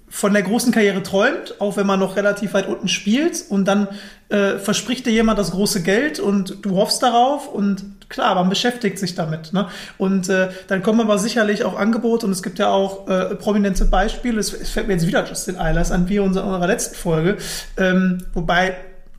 von der großen Karriere träumt, auch wenn man noch relativ weit unten spielt und dann äh, verspricht dir jemand das große Geld und du hoffst darauf und klar, man beschäftigt sich damit. Ne? Und äh, dann kommen aber sicherlich auch Angebote und es gibt ja auch äh, prominente Beispiele. Es, es fällt mir jetzt wieder Justin Eilers an, wie in unserer, unserer letzten Folge. Ähm, wobei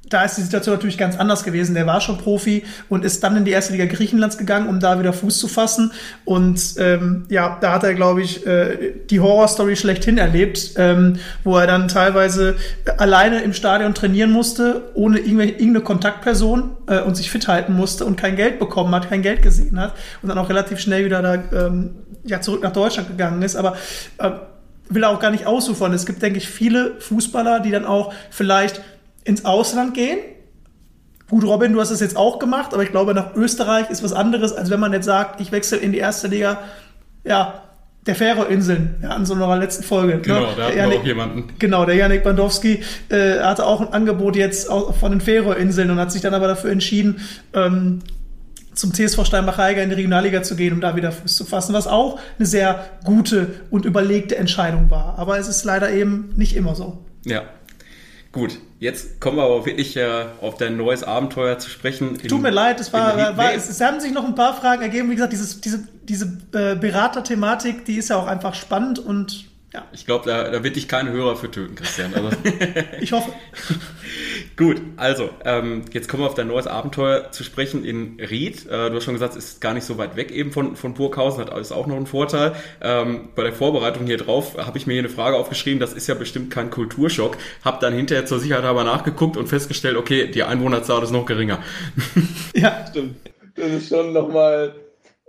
da ist die Situation natürlich ganz anders gewesen. Der war schon Profi und ist dann in die erste Liga Griechenlands gegangen, um da wieder Fuß zu fassen. Und ähm, ja, da hat er, glaube ich, äh, die Horrorstory schlechthin erlebt, ähm, wo er dann teilweise alleine im Stadion trainieren musste, ohne irgendeine Kontaktperson äh, und sich fit halten musste und kein Geld bekommen hat, kein Geld gesehen hat und dann auch relativ schnell wieder da ähm, ja, zurück nach Deutschland gegangen ist. Aber äh, will auch gar nicht ausufern. Es gibt, denke ich, viele Fußballer, die dann auch vielleicht ins Ausland gehen. Gut, Robin, du hast es jetzt auch gemacht, aber ich glaube, nach Österreich ist was anderes, als wenn man jetzt sagt, ich wechsle in die erste Liga, ja, der Färöerinseln, ja, an so einer letzten Folge. Ne? Genau, ne? da hatten wir auch jemanden. Genau, der Janik Bandowski äh, hatte auch ein Angebot jetzt von den Färöerinseln und hat sich dann aber dafür entschieden, ähm, zum TSV Steinbach-Heiger in die Regionalliga zu gehen, um da wieder Fuß zu fassen, was auch eine sehr gute und überlegte Entscheidung war. Aber es ist leider eben nicht immer so. Ja, Gut, jetzt kommen wir aber wirklich äh, auf dein neues Abenteuer zu sprechen. Tut mir leid, es, war, war, war es, es, haben sich noch ein paar Fragen ergeben. Wie gesagt, dieses, diese, diese äh, Berater-Thematik, die ist ja auch einfach spannend und ja. Ich glaube, da, da wird dich kein Hörer für töten, Christian. Also ich hoffe. Gut, also ähm, jetzt kommen wir auf dein neues Abenteuer zu sprechen in Ried. Äh, du hast schon gesagt, es ist gar nicht so weit weg eben von, von Burghausen, hat alles auch noch einen Vorteil. Ähm, bei der Vorbereitung hier drauf habe ich mir hier eine Frage aufgeschrieben, das ist ja bestimmt kein Kulturschock. Hab dann hinterher zur Sicherheit aber nachgeguckt und festgestellt, okay, die Einwohnerzahl ist noch geringer. ja, stimmt. Das ist schon nochmal,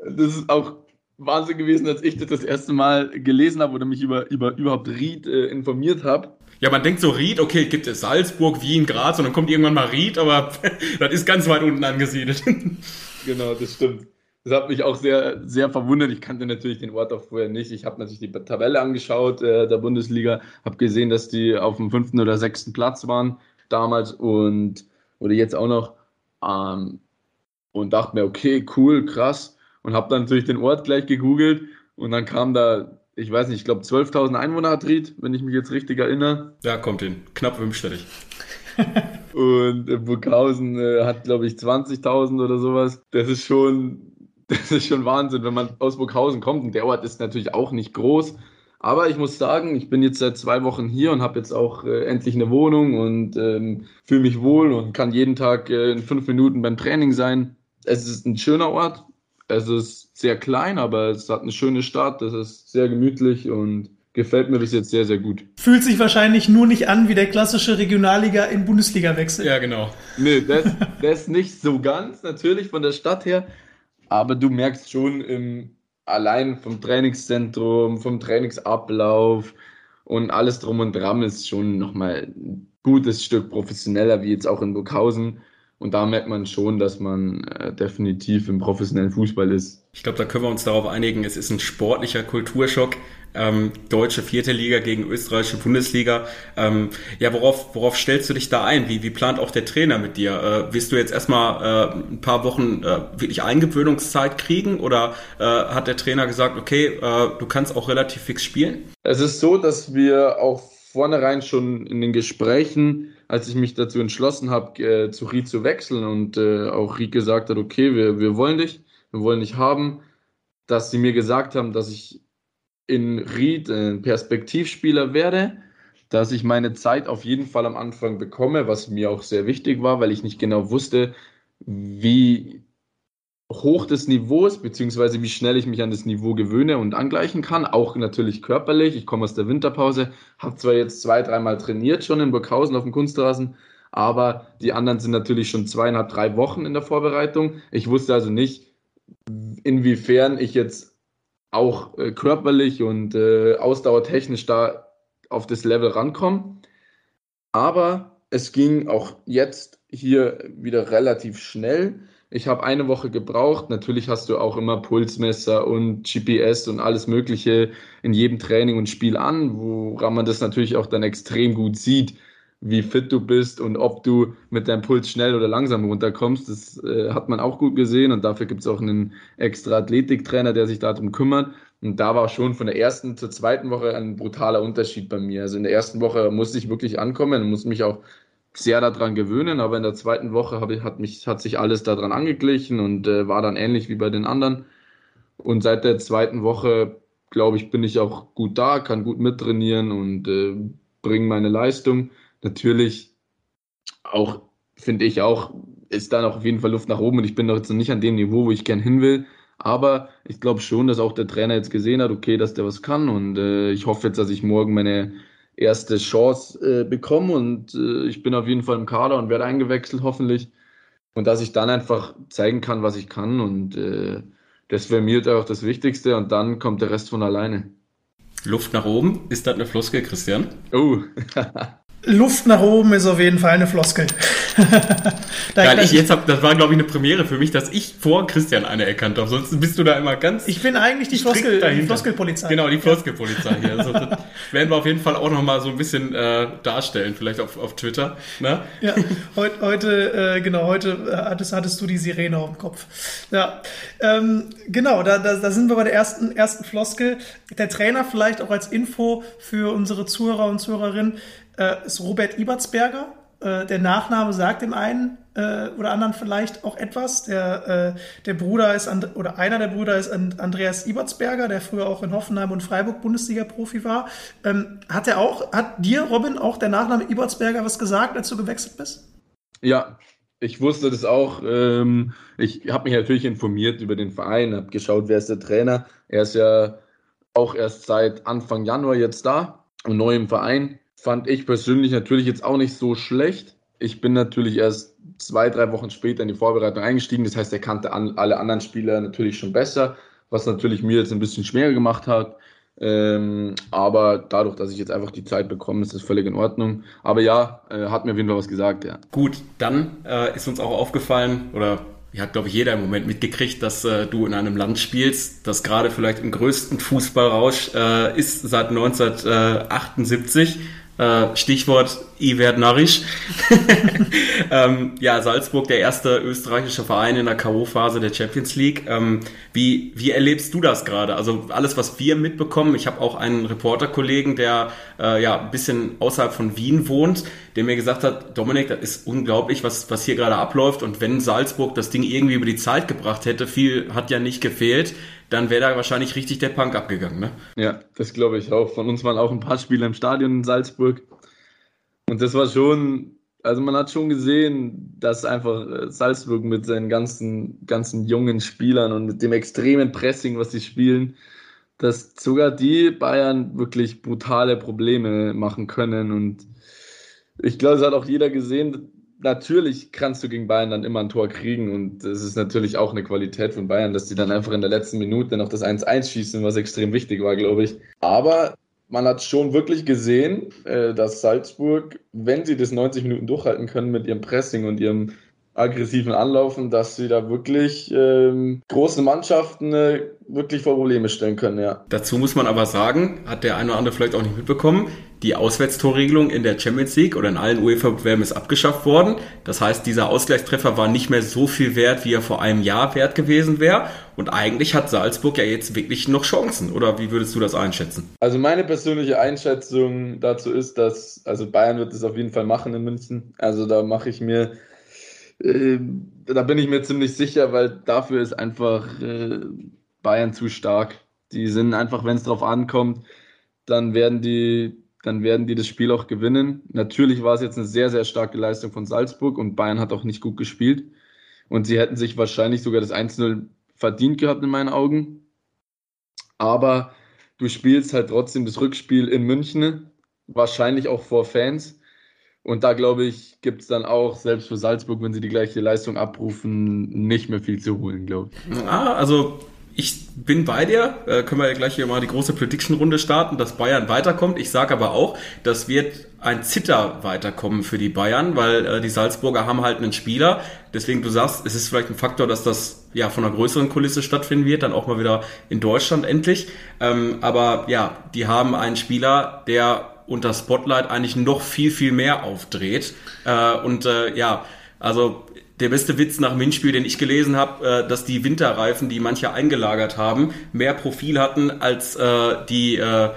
das ist auch Wahnsinn gewesen, als ich das das erste Mal gelesen habe oder mich über, über überhaupt Ried äh, informiert habe. Ja, man denkt so Ried, okay, gibt es Salzburg, Wien, Graz und dann kommt irgendwann mal Ried, aber das ist ganz weit unten angesiedelt. genau, das stimmt. Das hat mich auch sehr, sehr verwundert. Ich kannte natürlich den Ort auch vorher nicht. Ich habe natürlich die Tabelle angeschaut äh, der Bundesliga, habe gesehen, dass die auf dem fünften oder sechsten Platz waren damals und oder jetzt auch noch ähm, und dachte mir, okay, cool, krass und habe dann natürlich den Ort gleich gegoogelt und dann kam da, ich weiß nicht, ich glaube 12.000 Einwohner hat Ried, wenn ich mich jetzt richtig erinnere. Ja, kommt hin, knapp fünfstellig. und äh, Burghausen äh, hat, glaube ich, 20.000 oder sowas. Das ist schon, das ist schon Wahnsinn, wenn man aus Burghausen kommt. Und der Ort ist natürlich auch nicht groß. Aber ich muss sagen, ich bin jetzt seit zwei Wochen hier und habe jetzt auch äh, endlich eine Wohnung und ähm, fühle mich wohl und kann jeden Tag äh, in fünf Minuten beim Training sein. Es ist ein schöner Ort, es ist sehr klein, aber es hat eine schöne Stadt, es ist sehr gemütlich und gefällt mir bis jetzt sehr, sehr gut. Fühlt sich wahrscheinlich nur nicht an wie der klassische Regionalliga in Bundesliga-Wechsel. Ja, genau. Nee, das, das nicht so ganz, natürlich von der Stadt her, aber du merkst schon im, allein vom Trainingszentrum, vom Trainingsablauf und alles drum und dran ist schon nochmal ein gutes Stück professioneller wie jetzt auch in Burghausen. Und da merkt man schon, dass man äh, definitiv im professionellen Fußball ist. Ich glaube, da können wir uns darauf einigen, es ist ein sportlicher Kulturschock. Ähm, deutsche vierte Liga gegen österreichische Bundesliga. Ähm, ja, worauf, worauf stellst du dich da ein? Wie, wie plant auch der Trainer mit dir? Äh, willst du jetzt erstmal äh, ein paar Wochen äh, wirklich Eingewöhnungszeit kriegen oder äh, hat der Trainer gesagt, okay, äh, du kannst auch relativ fix spielen? Es ist so, dass wir auch vornherein schon in den Gesprächen als ich mich dazu entschlossen habe, äh, zu Ried zu wechseln und äh, auch Ried gesagt hat, okay, wir, wir wollen dich, wir wollen dich haben, dass sie mir gesagt haben, dass ich in Ried ein Perspektivspieler werde, dass ich meine Zeit auf jeden Fall am Anfang bekomme, was mir auch sehr wichtig war, weil ich nicht genau wusste, wie hoch das Niveau ist, beziehungsweise wie schnell ich mich an das Niveau gewöhne und angleichen kann. Auch natürlich körperlich. Ich komme aus der Winterpause, habe zwar jetzt zwei, dreimal trainiert schon in Burghausen auf dem Kunstrasen, aber die anderen sind natürlich schon zweieinhalb, drei Wochen in der Vorbereitung. Ich wusste also nicht, inwiefern ich jetzt auch äh, körperlich und äh, ausdauertechnisch da auf das Level rankomme. Aber es ging auch jetzt hier wieder relativ schnell. Ich habe eine Woche gebraucht. Natürlich hast du auch immer Pulsmesser und GPS und alles Mögliche in jedem Training und Spiel an, woran man das natürlich auch dann extrem gut sieht, wie fit du bist und ob du mit deinem Puls schnell oder langsam runterkommst. Das äh, hat man auch gut gesehen und dafür gibt es auch einen extra Athletiktrainer, der sich darum kümmert. Und da war schon von der ersten zur zweiten Woche ein brutaler Unterschied bei mir. Also in der ersten Woche musste ich wirklich ankommen, musste mich auch sehr daran gewöhnen, aber in der zweiten Woche habe, hat, mich, hat sich alles daran angeglichen und äh, war dann ähnlich wie bei den anderen. Und seit der zweiten Woche, glaube ich, bin ich auch gut da, kann gut mittrainieren und äh, bringe meine Leistung. Natürlich auch, finde ich auch, ist da noch auf jeden Fall Luft nach oben und ich bin doch jetzt noch nicht an dem Niveau, wo ich gern hin will. Aber ich glaube schon, dass auch der Trainer jetzt gesehen hat, okay, dass der was kann und äh, ich hoffe jetzt, dass ich morgen meine erste Chance äh, bekommen und äh, ich bin auf jeden Fall im Kader und werde eingewechselt, hoffentlich. Und dass ich dann einfach zeigen kann, was ich kann und äh, das wäre mir auch das Wichtigste und dann kommt der Rest von alleine. Luft nach oben, ist das eine Floskel, Christian? Oh. Luft nach oben ist auf jeden Fall eine Floskel. da Geil, ich jetzt hab, das war, glaube ich, eine Premiere für mich, dass ich vor Christian eine erkannt habe. Sonst bist du da immer ganz. Ich bin eigentlich die, Floskel, die Floskelpolizei. Genau, die Floskelpolizei hier. Also, das werden wir auf jeden Fall auch nochmal so ein bisschen äh, darstellen, vielleicht auf, auf Twitter. Ne? Ja, heute, heute äh, genau, heute äh, hattest, hattest du die Sirene auf dem Kopf. Ja, ähm, genau, da, da, da sind wir bei der ersten, ersten Floskel. Der Trainer vielleicht auch als Info für unsere Zuhörer und Zuhörerinnen äh, ist Robert Ibertsberger. Äh, der Nachname sagt dem einen äh, oder anderen vielleicht auch etwas. Der, äh, der Bruder ist, And oder einer der Brüder ist And Andreas Ibertsberger, der früher auch in Hoffenheim und Freiburg Bundesliga-Profi war. Ähm, hat er auch, hat dir, Robin, auch der Nachname Ibertsberger was gesagt, als du gewechselt bist? Ja, ich wusste das auch. Ähm, ich habe mich natürlich informiert über den Verein, habe geschaut, wer ist der Trainer. Er ist ja auch erst seit Anfang Januar jetzt da und neu im Verein fand ich persönlich natürlich jetzt auch nicht so schlecht. Ich bin natürlich erst zwei, drei Wochen später in die Vorbereitung eingestiegen. Das heißt, er kannte an, alle anderen Spieler natürlich schon besser, was natürlich mir jetzt ein bisschen schwerer gemacht hat. Ähm, aber dadurch, dass ich jetzt einfach die Zeit bekomme, ist das völlig in Ordnung. Aber ja, äh, hat mir auf jeden Fall was gesagt, ja. Gut, dann äh, ist uns auch aufgefallen, oder hat, glaube ich, jeder im Moment mitgekriegt, dass äh, du in einem Land spielst, das gerade vielleicht im größten Fußballrausch äh, ist seit 1978. Äh, Stichwort I werd narrisch. ähm, ja, Salzburg, der erste österreichische Verein in der K.O.-Phase der Champions League. Ähm, wie, wie erlebst du das gerade? Also alles, was wir mitbekommen. Ich habe auch einen Reporterkollegen, der äh, ja ein bisschen außerhalb von Wien wohnt, der mir gesagt hat, Dominik, das ist unglaublich, was, was hier gerade abläuft. Und wenn Salzburg das Ding irgendwie über die Zeit gebracht hätte, viel hat ja nicht gefehlt dann wäre da wahrscheinlich richtig der Punk abgegangen, ne? Ja, das glaube ich auch. Von uns waren auch ein paar Spieler im Stadion in Salzburg. Und das war schon, also man hat schon gesehen, dass einfach äh, Salzburg mit seinen ganzen, ganzen jungen Spielern und mit dem extremen Pressing, was sie spielen, dass sogar die Bayern wirklich brutale Probleme machen können. Und ich glaube, es hat auch jeder gesehen, natürlich kannst du gegen Bayern dann immer ein Tor kriegen und es ist natürlich auch eine Qualität von Bayern, dass die dann einfach in der letzten Minute noch das 1-1 schießen, was extrem wichtig war, glaube ich. Aber man hat schon wirklich gesehen, äh, dass Salzburg, wenn sie das 90 Minuten durchhalten können mit ihrem Pressing und ihrem aggressiven Anlaufen, dass sie da wirklich ähm, große Mannschaften äh, wirklich vor Probleme stellen können, ja. Dazu muss man aber sagen, hat der eine oder andere vielleicht auch nicht mitbekommen, die Auswärtstorregelung in der Champions League oder in allen UEFA-Bewerben ist abgeschafft worden. Das heißt, dieser Ausgleichstreffer war nicht mehr so viel wert, wie er vor einem Jahr wert gewesen wäre. Und eigentlich hat Salzburg ja jetzt wirklich noch Chancen. Oder wie würdest du das einschätzen? Also meine persönliche Einschätzung dazu ist, dass, also Bayern wird es auf jeden Fall machen in München. Also da mache ich mir äh, da bin ich mir ziemlich sicher, weil dafür ist einfach äh, Bayern zu stark. Die sind einfach, wenn es drauf ankommt, dann werden die, dann werden die das Spiel auch gewinnen. Natürlich war es jetzt eine sehr, sehr starke Leistung von Salzburg und Bayern hat auch nicht gut gespielt. Und sie hätten sich wahrscheinlich sogar das 1-0 verdient gehabt in meinen Augen. Aber du spielst halt trotzdem das Rückspiel in München, wahrscheinlich auch vor Fans. Und da glaube ich, gibt es dann auch, selbst für Salzburg, wenn sie die gleiche Leistung abrufen, nicht mehr viel zu holen, glaube ich. Ah, also ich bin bei dir. Äh, können wir ja gleich hier mal die große Prediction-Runde starten, dass Bayern weiterkommt. Ich sage aber auch, das wird ein Zitter weiterkommen für die Bayern, weil äh, die Salzburger haben halt einen Spieler. Deswegen, du sagst, es ist vielleicht ein Faktor, dass das ja von einer größeren Kulisse stattfinden wird, dann auch mal wieder in Deutschland endlich. Ähm, aber ja, die haben einen Spieler, der unter Spotlight eigentlich noch viel, viel mehr aufdreht. Äh, und äh, ja, also der beste Witz nach dem Hinspiel, den ich gelesen habe, äh, dass die Winterreifen, die manche eingelagert haben, mehr Profil hatten als äh, die äh,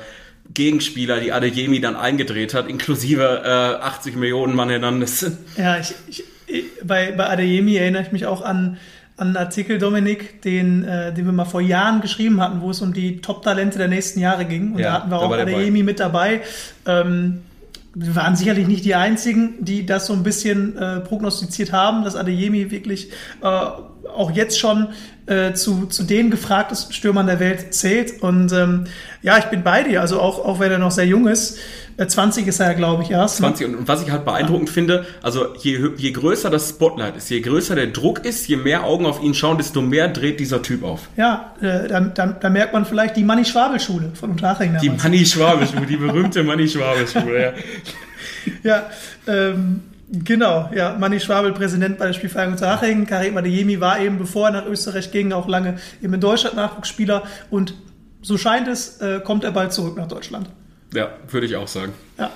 Gegenspieler, die Adeyemi dann eingedreht hat, inklusive äh, 80 Millionen Mann Hernandez. Ja, ich, ich, bei, bei Adeyemi erinnere ich mich auch an einen Artikel, Dominik, den, äh, den wir mal vor Jahren geschrieben hatten, wo es um die Top-Talente der nächsten Jahre ging. Und ja, da hatten wir auch Adeyemi mit dabei. Ähm, wir waren sicherlich nicht die Einzigen, die das so ein bisschen äh, prognostiziert haben, dass Adeyemi wirklich äh, auch jetzt schon äh, zu, zu den gefragtesten Stürmern der Welt zählt. Und ähm, ja, ich bin bei dir. Also auch, auch wenn er noch sehr jung ist, 20 äh, ist er ja, glaube ich, erst. 20 und, was ich halt beeindruckend ja. finde, also je, je größer das Spotlight ist, je größer der Druck ist, je mehr Augen auf ihn schauen, desto mehr dreht dieser Typ auf. Ja, äh, da, da, da, merkt man vielleicht die Manni-Schwabel-Schule von Unterhaching. Die Manni-Schwabel-Schule, die berühmte Manni-Schwabel-Schule, ja. ja, ähm, Genau, ja, Manni Schwabel, Präsident bei der Spielvereinigung Unterhaching. Karim Adeyemi war eben, bevor er nach Österreich ging, auch lange eben in Deutschland Nachwuchsspieler und so scheint es, äh, kommt er bald zurück nach Deutschland. Ja, würde ich auch sagen. Ja.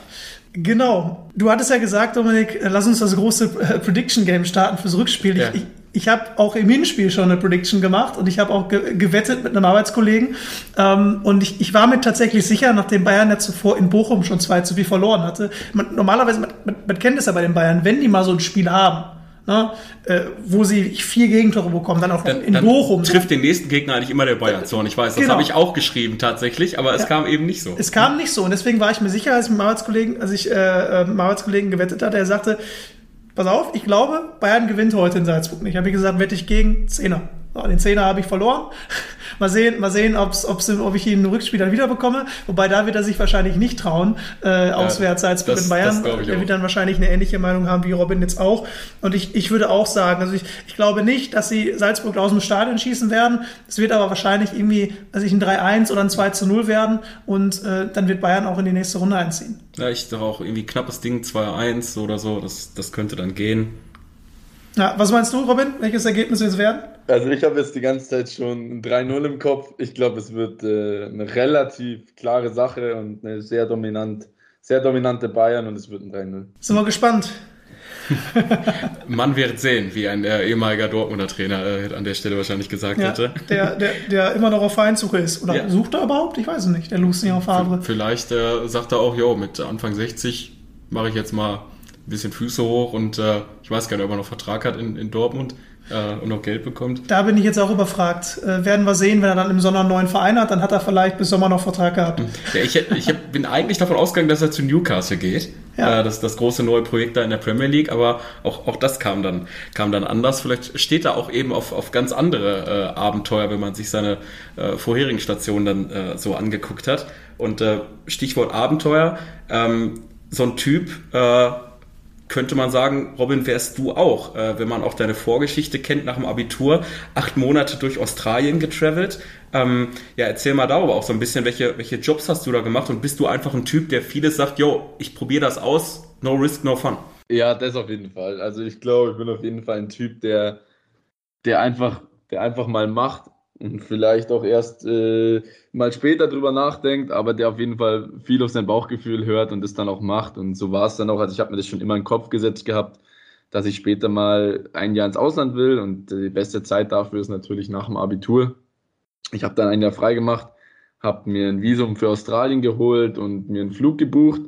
Genau. Du hattest ja gesagt, Dominik, äh, lass uns das große äh, Prediction Game starten fürs Rückspiel. Ja. Ich, ich, ich habe auch im Hinspiel schon eine Prediction gemacht und ich habe auch ge gewettet mit einem Arbeitskollegen. Ähm, und ich, ich war mir tatsächlich sicher, nachdem Bayern ja zuvor in Bochum schon 2 zu viel verloren hatte. Man, normalerweise, man, man, man kennt es ja bei den Bayern, wenn die mal so ein Spiel haben, ne, äh, wo sie vier Gegentore bekommen, dann auch dann, in dann Bochum. Trifft den nächsten Gegner eigentlich immer der Bayern-Zorn. Ich weiß, das genau. habe ich auch geschrieben tatsächlich, aber es ja. kam eben nicht so. Es kam nicht so und deswegen war ich mir sicher, als ich mit dem Arbeitskollegen, als ich äh, äh, mit Arbeitskollegen gewettet hatte, er sagte, pass auf, ich glaube, Bayern gewinnt heute in Salzburg nicht. Ich habe gesagt, wette ich gegen Zehner. So, den Zehner habe ich verloren. mal sehen, mal sehen, ob's, ob's, ob ich ihn im Rückspiel dann wieder bekomme. Wobei da wird er sich wahrscheinlich nicht trauen, äh, auswärts ja, Salzburg in Bayern. Er wird dann wahrscheinlich eine ähnliche Meinung haben wie Robin jetzt auch. Und ich, ich würde auch sagen, also ich, ich glaube nicht, dass sie Salzburg aus dem Stadion schießen werden. Es wird aber wahrscheinlich irgendwie, also ich ein 3-1 oder ein 2 0 werden und äh, dann wird Bayern auch in die nächste Runde einziehen. Ja, ich sage auch irgendwie knappes Ding, 2-1 oder so, das, das könnte dann gehen. Ja, was meinst du, Robin? Welches Ergebnis wird es werden? Also ich habe jetzt die ganze Zeit schon 3-0 im Kopf. Ich glaube, es wird äh, eine relativ klare Sache und eine sehr dominant, sehr dominante Bayern und es wird ein 3-0. Sind wir gespannt. Man wird sehen, wie ein äh, ehemaliger Dortmunder Trainer äh, an der Stelle wahrscheinlich gesagt ja, hätte. Der, der, der immer noch auf Vereinssuche ist. Oder ja. sucht er überhaupt? Ich weiß es nicht. Der Lucien Favre. Vielleicht äh, sagt er auch, jo, mit Anfang 60 mache ich jetzt mal ein bisschen Füße hoch und äh, ich weiß gar nicht, ob er noch Vertrag hat in, in Dortmund äh, und noch Geld bekommt. Da bin ich jetzt auch überfragt. Äh, werden wir sehen, wenn er dann im Sommer einen neuen Verein hat, dann hat er vielleicht bis Sommer noch Vertrag gehabt. Ja, ich, ich hab, bin eigentlich davon ausgegangen, dass er zu Newcastle geht. Ja. Äh, das das große neue Projekt da in der Premier League, aber auch, auch das kam dann, kam dann anders. Vielleicht steht er auch eben auf, auf ganz andere äh, Abenteuer, wenn man sich seine äh, vorherigen Stationen dann äh, so angeguckt hat. Und äh, Stichwort Abenteuer, ähm, so ein Typ, äh, könnte man sagen, Robin, wärst du auch, äh, wenn man auch deine Vorgeschichte kennt nach dem Abitur, acht Monate durch Australien getravelt. Ähm, ja, erzähl mal darüber auch so ein bisschen, welche, welche Jobs hast du da gemacht und bist du einfach ein Typ, der vieles sagt, yo, ich probiere das aus, no risk, no fun? Ja, das auf jeden Fall. Also ich glaube, ich bin auf jeden Fall ein Typ, der, der einfach, der einfach mal macht und vielleicht auch erst äh, mal später drüber nachdenkt, aber der auf jeden Fall viel auf sein Bauchgefühl hört und das dann auch macht. Und so war es dann auch. Also ich habe mir das schon immer in den Kopf gesetzt gehabt, dass ich später mal ein Jahr ins Ausland will und die beste Zeit dafür ist natürlich nach dem Abitur. Ich habe dann ein Jahr frei gemacht, habe mir ein Visum für Australien geholt und mir einen Flug gebucht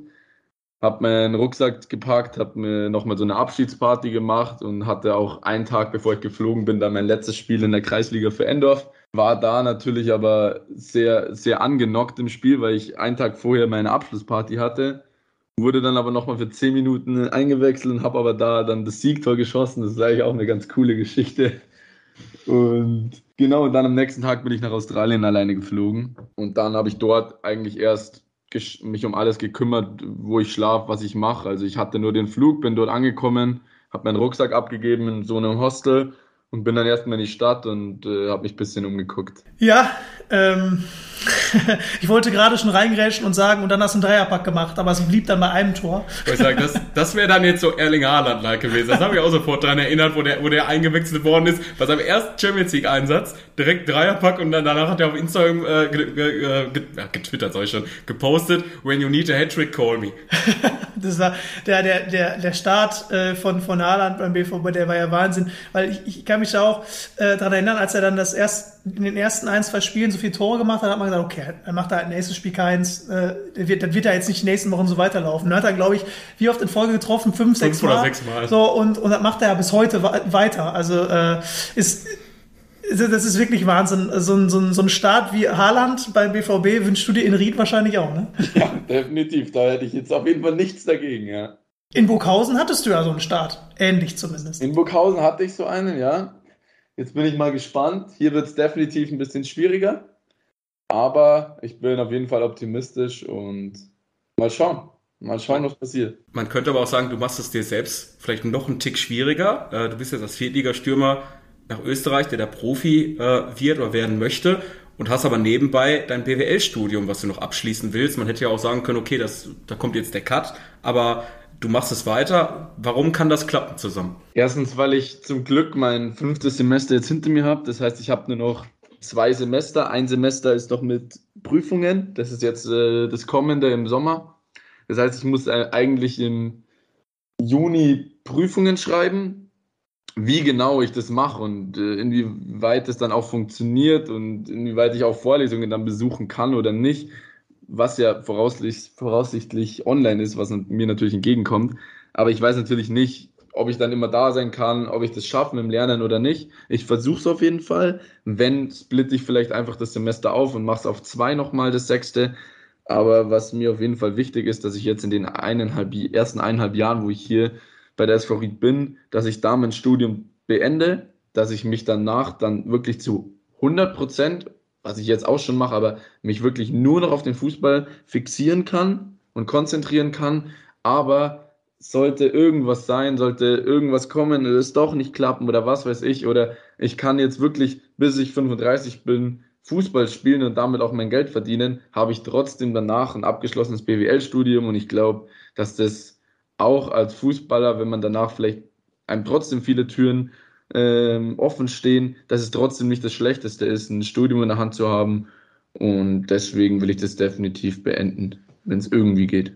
habe meinen Rucksack gepackt, habe mir nochmal so eine Abschiedsparty gemacht und hatte auch einen Tag, bevor ich geflogen bin, dann mein letztes Spiel in der Kreisliga für Endorf. War da natürlich aber sehr, sehr angenockt im Spiel, weil ich einen Tag vorher meine Abschlussparty hatte. Wurde dann aber nochmal für 10 Minuten eingewechselt und habe aber da dann das Siegtor geschossen. Das ist eigentlich auch eine ganz coole Geschichte. Und genau, und dann am nächsten Tag bin ich nach Australien alleine geflogen. Und dann habe ich dort eigentlich erst mich um alles gekümmert, wo ich schlafe, was ich mache. Also ich hatte nur den Flug, bin dort angekommen, habe meinen Rucksack abgegeben in so einem Hostel und bin dann erstmal in die Stadt und äh, habe mich ein bisschen umgeguckt. Ja, ähm, ich wollte gerade schon reingrätschen und sagen, und dann hast du einen Dreierpack gemacht, aber es blieb dann bei einem Tor. Ich sage, das, das wäre dann jetzt so Erling Haaland-like gewesen. Das habe ich auch sofort daran erinnert, wo der, wo der eingewechselt worden ist. Bei seinem ersten Champions League-Einsatz, direkt Dreierpack und dann danach hat er auf Instagram äh, ge, ge, ge, ja, getwittert, sag ich schon, gepostet, when you need a hat-trick, call me. das war der, der, der, der Start äh, von, von Haaland beim BVB, der war ja Wahnsinn, weil ich, ich kann mich da auch äh, daran erinnern, als er dann das erst in den ersten ein, zwei Spielen so viele Tore gemacht hat, hat man gesagt, okay, er macht da halt nächstes Spiel keins, äh, wird, dann wird er jetzt nicht die nächsten Wochen so weiterlaufen. Dann hat er, glaube ich, wie oft in Folge getroffen? Fünf, sechs Mal. Sechs Mal. So, und, und das macht er ja bis heute weiter. Also äh, ist das ist wirklich Wahnsinn. So ein, so ein, so ein Start wie Haaland beim BVB wünschst du dir in Ried wahrscheinlich auch, ne? Ja, definitiv. Da hätte ich jetzt auf jeden Fall nichts dagegen, ja. In Burghausen hattest du ja so einen Start. Ähnlich zumindest. In Burghausen hatte ich so einen, ja. Jetzt bin ich mal gespannt. Hier wird es definitiv ein bisschen schwieriger. Aber ich bin auf jeden Fall optimistisch und mal schauen. Mal schauen, was passiert. Man könnte aber auch sagen, du machst es dir selbst vielleicht noch einen Tick schwieriger. Äh, du bist jetzt als Viertligastürmer nach Österreich, der der Profi äh, wird oder werden möchte und hast aber nebenbei dein BWL-Studium, was du noch abschließen willst. Man hätte ja auch sagen können, okay, das, da kommt jetzt der Cut, aber du machst es weiter. Warum kann das klappen zusammen? Erstens, weil ich zum Glück mein fünftes Semester jetzt hinter mir habe. Das heißt, ich habe nur noch zwei Semester. Ein Semester ist noch mit Prüfungen. Das ist jetzt äh, das kommende im Sommer. Das heißt, ich muss äh, eigentlich im Juni Prüfungen schreiben. Wie genau ich das mache und äh, inwieweit das dann auch funktioniert und inwieweit ich auch Vorlesungen dann besuchen kann oder nicht, was ja voraussichtlich, voraussichtlich online ist, was mir natürlich entgegenkommt. Aber ich weiß natürlich nicht, ob ich dann immer da sein kann, ob ich das schaffe mit dem Lernen oder nicht. Ich versuche es auf jeden Fall. Wenn, splitte ich vielleicht einfach das Semester auf und mache es auf zwei nochmal, das sechste. Aber was mir auf jeden Fall wichtig ist, dass ich jetzt in den eineinhalb, ersten eineinhalb Jahren, wo ich hier bei der Ried bin, dass ich da mein Studium beende, dass ich mich danach dann wirklich zu 100 Prozent, was ich jetzt auch schon mache, aber mich wirklich nur noch auf den Fußball fixieren kann und konzentrieren kann. Aber sollte irgendwas sein, sollte irgendwas kommen, es doch nicht klappen oder was weiß ich, oder ich kann jetzt wirklich, bis ich 35 bin, Fußball spielen und damit auch mein Geld verdienen, habe ich trotzdem danach ein abgeschlossenes BWL-Studium und ich glaube, dass das auch als Fußballer, wenn man danach vielleicht einem trotzdem viele Türen ähm, offen stehen, dass es trotzdem nicht das Schlechteste ist, ein Studium in der Hand zu haben und deswegen will ich das definitiv beenden, wenn es irgendwie geht.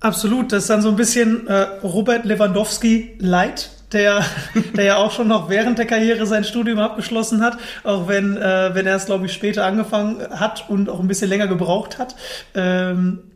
Absolut, das ist dann so ein bisschen äh, Robert Lewandowski light, der, der ja auch schon noch während der Karriere sein Studium abgeschlossen hat, auch wenn, äh, wenn er es, glaube ich, später angefangen hat und auch ein bisschen länger gebraucht hat. Ähm,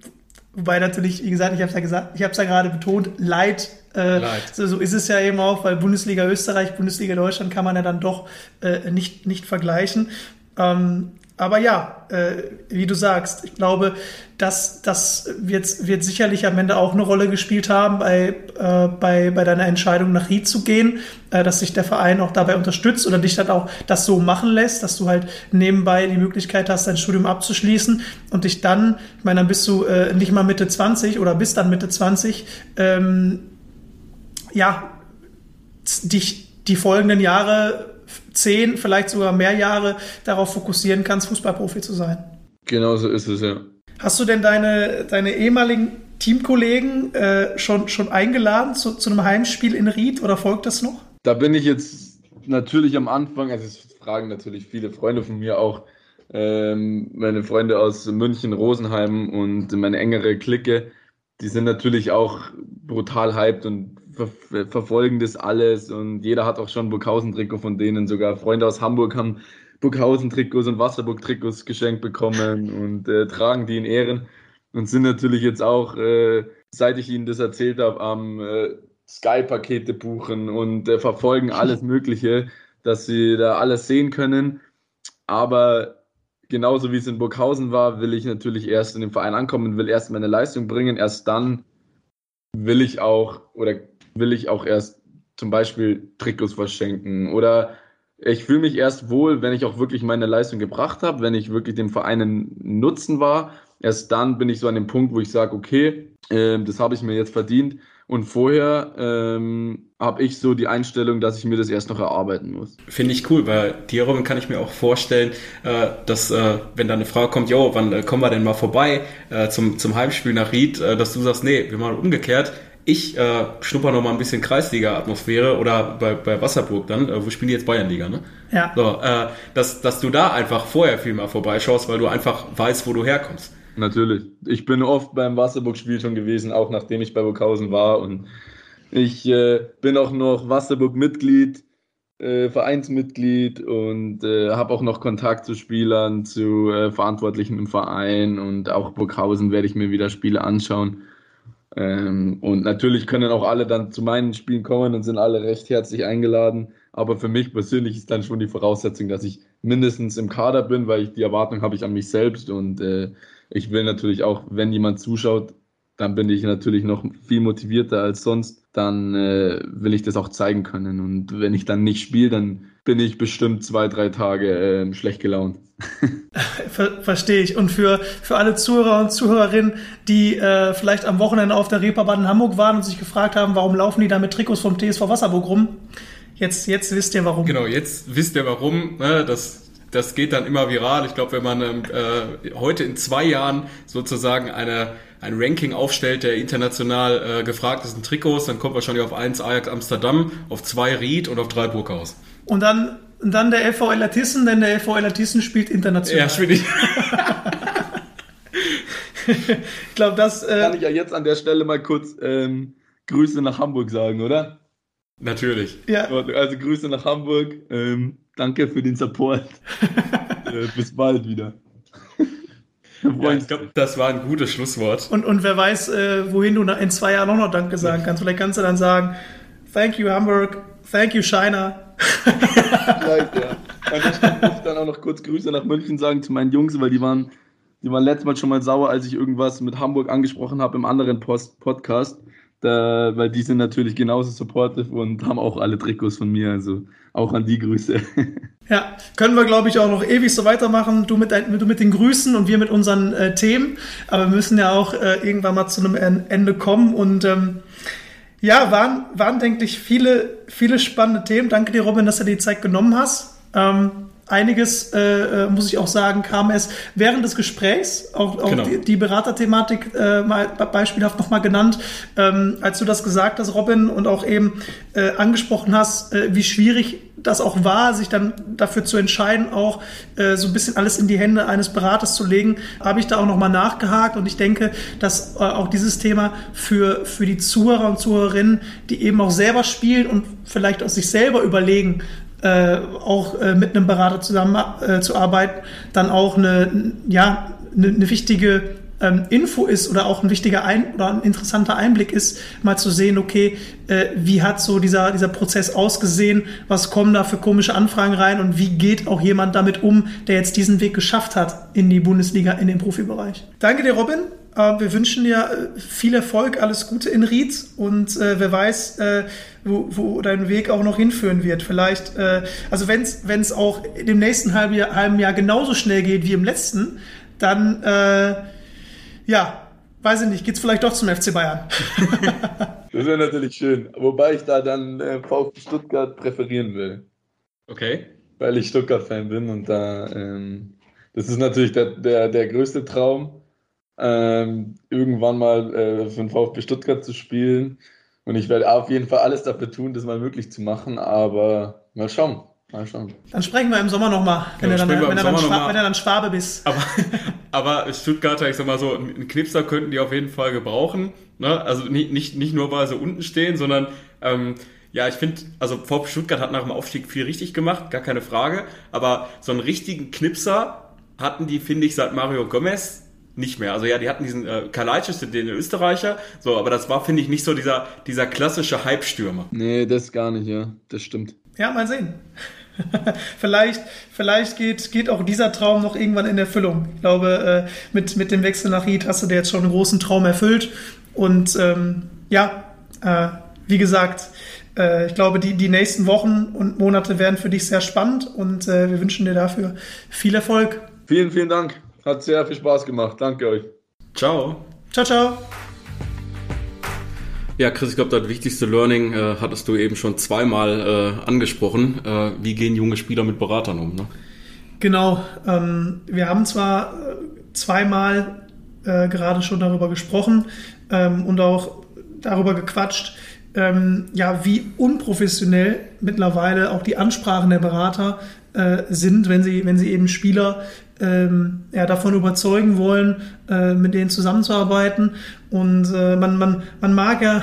wobei natürlich, wie gesagt, ich habe es ja gesagt, ich habe es ja gerade betont, light. Äh, so, so ist es ja eben auch, weil Bundesliga Österreich, Bundesliga Deutschland kann man ja dann doch äh, nicht, nicht vergleichen. Ähm, aber ja, äh, wie du sagst, ich glaube, dass das wird, wird sicherlich am Ende auch eine Rolle gespielt haben bei, äh, bei, bei deiner Entscheidung nach Ried zu gehen, äh, dass sich der Verein auch dabei unterstützt oder dich dann auch das so machen lässt, dass du halt nebenbei die Möglichkeit hast, dein Studium abzuschließen und dich dann, ich meine, dann bist du äh, nicht mal Mitte 20 oder bist dann Mitte 20, ähm, ja, dich die folgenden Jahre zehn, vielleicht sogar mehr Jahre darauf fokussieren kannst, Fußballprofi zu sein. Genau so ist es, ja. Hast du denn deine, deine ehemaligen Teamkollegen äh, schon, schon eingeladen zu, zu einem Heimspiel in Ried oder folgt das noch? Da bin ich jetzt natürlich am Anfang, also es fragen natürlich viele Freunde von mir auch, ähm, meine Freunde aus München, Rosenheim und meine engere Clique, die sind natürlich auch brutal hyped und ver verfolgen das alles und jeder hat auch schon Burghausen-Trikot von denen. Sogar Freunde aus Hamburg haben Burghausen-Trikots und Wasserburg-Trikots geschenkt bekommen und äh, tragen die in Ehren und sind natürlich jetzt auch, äh, seit ich ihnen das erzählt habe, am äh, Sky-Pakete buchen und äh, verfolgen alles Mögliche, dass sie da alles sehen können. Aber genauso wie es in Burghausen war, will ich natürlich erst in den Verein ankommen, will erst meine Leistung bringen. Erst dann will ich auch oder will ich auch erst zum Beispiel Trikots verschenken oder ich fühle mich erst wohl, wenn ich auch wirklich meine Leistung gebracht habe, wenn ich wirklich dem Verein einen Nutzen war. Erst dann bin ich so an dem Punkt, wo ich sage, okay, äh, das habe ich mir jetzt verdient. Und vorher ähm, habe ich so die Einstellung, dass ich mir das erst noch erarbeiten muss. Finde ich cool, weil dir, Robin, kann ich mir auch vorstellen, äh, dass äh, wenn da eine Frage kommt, jo, wann äh, kommen wir denn mal vorbei äh, zum, zum Heimspiel nach Ried, äh, dass du sagst, nee, wir machen umgekehrt ich äh, schnupper noch mal ein bisschen Kreisliga-Atmosphäre oder bei, bei Wasserburg dann, äh, wo spielen die jetzt Bayernliga, ne? Ja. So, äh, dass, dass du da einfach vorher viel mal vorbeischaust, weil du einfach weißt, wo du herkommst. Natürlich. Ich bin oft beim Wasserburg-Spiel schon gewesen, auch nachdem ich bei Burghausen war. Und ich äh, bin auch noch Wasserburg-Mitglied, äh, Vereinsmitglied und äh, habe auch noch Kontakt zu Spielern, zu äh, Verantwortlichen im Verein. Und auch Burghausen werde ich mir wieder Spiele anschauen. Ähm, und natürlich können auch alle dann zu meinen Spielen kommen und sind alle recht herzlich eingeladen. Aber für mich persönlich ist dann schon die Voraussetzung, dass ich mindestens im Kader bin, weil ich die Erwartung habe ich an mich selbst und äh, ich will natürlich auch, wenn jemand zuschaut, dann bin ich natürlich noch viel motivierter als sonst. Dann äh, will ich das auch zeigen können. Und wenn ich dann nicht spiele, dann bin ich bestimmt zwei, drei Tage äh, schlecht gelaunt. Ver Verstehe ich. Und für, für alle Zuhörer und Zuhörerinnen, die äh, vielleicht am Wochenende auf der Reeperbahn in Hamburg waren und sich gefragt haben, warum laufen die da mit Trikots vom TSV Wasserburg rum? Jetzt, jetzt wisst ihr warum. Genau, jetzt wisst ihr warum. Ne? Das das geht dann immer viral. Ich glaube, wenn man ähm, äh, heute in zwei Jahren sozusagen eine, ein Ranking aufstellt der international äh, gefragtesten Trikots, dann kommt wahrscheinlich auf 1 Ajax Amsterdam, auf 2 Ried und auf 3 Burghaus. Und dann, und dann der FV Elatissen, denn der FV Elatissen spielt international. Ja, spiele ich. ich glaube, das... Äh, Kann ich ja jetzt an der Stelle mal kurz ähm, Grüße nach Hamburg sagen, oder? Natürlich. Ja. Also Grüße nach Hamburg. Ähm, danke für den Support. äh, bis bald wieder. Ja, ich glaube, das war ein gutes Schlusswort. Und, und wer weiß, äh, wohin du in zwei Jahren auch noch Danke sagen kannst. Vielleicht kannst du dann sagen, thank you Hamburg, thank you China. Vielleicht, ja. Und ich muss dann auch noch kurz Grüße nach München sagen zu meinen Jungs, weil die waren, die waren letztes Mal schon mal sauer, als ich irgendwas mit Hamburg angesprochen habe im anderen Post Podcast. Da, weil die sind natürlich genauso supportive und haben auch alle Trikots von mir, also auch an die Grüße. Ja, können wir, glaube ich, auch noch ewig so weitermachen. Du mit, du mit den Grüßen und wir mit unseren äh, Themen. Aber wir müssen ja auch äh, irgendwann mal zu einem Ende kommen. Und ähm, ja, waren, waren, denke ich, viele, viele spannende Themen. Danke dir, Robin, dass du dir die Zeit genommen hast. Ähm, einiges, äh, muss ich auch sagen, kam es während des Gesprächs, auch, auch genau. die, die Beraterthematik äh, mal beispielhaft nochmal genannt, ähm, als du das gesagt hast, Robin, und auch eben äh, angesprochen hast, äh, wie schwierig das auch war, sich dann dafür zu entscheiden, auch äh, so ein bisschen alles in die Hände eines Beraters zu legen, habe ich da auch nochmal nachgehakt und ich denke, dass äh, auch dieses Thema für, für die Zuhörer und Zuhörerinnen, die eben auch selber spielen und vielleicht auch sich selber überlegen, äh, auch äh, mit einem Berater zusammen äh, zu arbeiten, dann auch eine, ja, eine, eine wichtige ähm, Info ist oder auch ein wichtiger ein oder ein interessanter Einblick ist, mal zu sehen, okay, äh, wie hat so dieser, dieser Prozess ausgesehen, was kommen da für komische Anfragen rein und wie geht auch jemand damit um, der jetzt diesen Weg geschafft hat in die Bundesliga, in den Profibereich. Danke dir, Robin. Äh, wir wünschen dir äh, viel Erfolg, alles Gute in Ried und äh, wer weiß, äh, wo, wo dein Weg auch noch hinführen wird. Vielleicht, äh, also wenn es auch im nächsten halben Jahr, halben Jahr genauso schnell geht wie im letzten, dann, äh, ja, weiß ich nicht, geht's vielleicht doch zum FC Bayern. das wäre natürlich schön. Wobei ich da dann äh, VfB Stuttgart präferieren will. Okay. Weil ich Stuttgart-Fan bin und da, ähm, das ist natürlich der, der, der größte Traum, ähm, irgendwann mal äh, für den VfB Stuttgart zu spielen. Und ich werde auf jeden Fall alles dafür tun, das mal möglich zu machen, aber mal schauen. Mal schauen. Dann sprechen wir im Sommer nochmal, wenn, ja, wenn, wenn, wenn, er dann Schwabe bist. Aber, aber Stuttgarter, ich sag mal so, einen Knipser könnten die auf jeden Fall gebrauchen. Ne? Also nicht, nicht, nicht nur, weil sie unten stehen, sondern ähm, ja, ich finde, also VfB Stuttgart hat nach dem Aufstieg viel richtig gemacht, gar keine Frage. Aber so einen richtigen Knipser hatten die, finde ich, seit Mario Gomez nicht mehr. Also ja, die hatten diesen äh, Kalajdzic, den Österreicher, so, aber das war, finde ich, nicht so dieser, dieser klassische Hype-Stürmer. Nee, das gar nicht, ja, das stimmt. Ja, mal sehen. vielleicht vielleicht geht, geht auch dieser Traum noch irgendwann in Erfüllung. Ich glaube, äh, mit, mit dem Wechsel nach Ried hast du dir jetzt schon einen großen Traum erfüllt. Und ähm, ja, äh, wie gesagt, äh, ich glaube, die, die nächsten Wochen und Monate werden für dich sehr spannend und äh, wir wünschen dir dafür viel Erfolg. Vielen, vielen Dank. Hat sehr viel Spaß gemacht. Danke euch. Ciao. Ciao, ciao. Ja, Chris, ich glaube, das wichtigste Learning äh, hattest du eben schon zweimal äh, angesprochen. Äh, wie gehen junge Spieler mit Beratern um? Ne? Genau. Ähm, wir haben zwar äh, zweimal äh, gerade schon darüber gesprochen ähm, und auch darüber gequatscht, ähm, ja, wie unprofessionell mittlerweile auch die Ansprachen der Berater äh, sind, wenn sie, wenn sie eben Spieler ähm, ja, davon überzeugen wollen, äh, mit denen zusammenzuarbeiten. Und äh, man, man, man mag ja,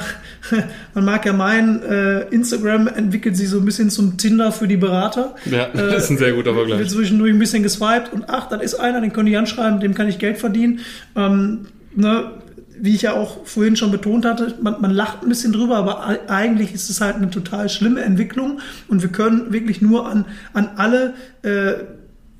man mag ja meinen, äh, Instagram entwickelt sich so ein bisschen zum Tinder für die Berater. Ja, das ist ein sehr guter Vergleich. Wird zwischendurch ein bisschen geswiped und ach, dann ist einer, den können die anschreiben, dem kann ich Geld verdienen. Ähm, ne, wie ich ja auch vorhin schon betont hatte, man, man lacht ein bisschen drüber, aber eigentlich ist es halt eine total schlimme Entwicklung und wir können wirklich nur an, an alle äh,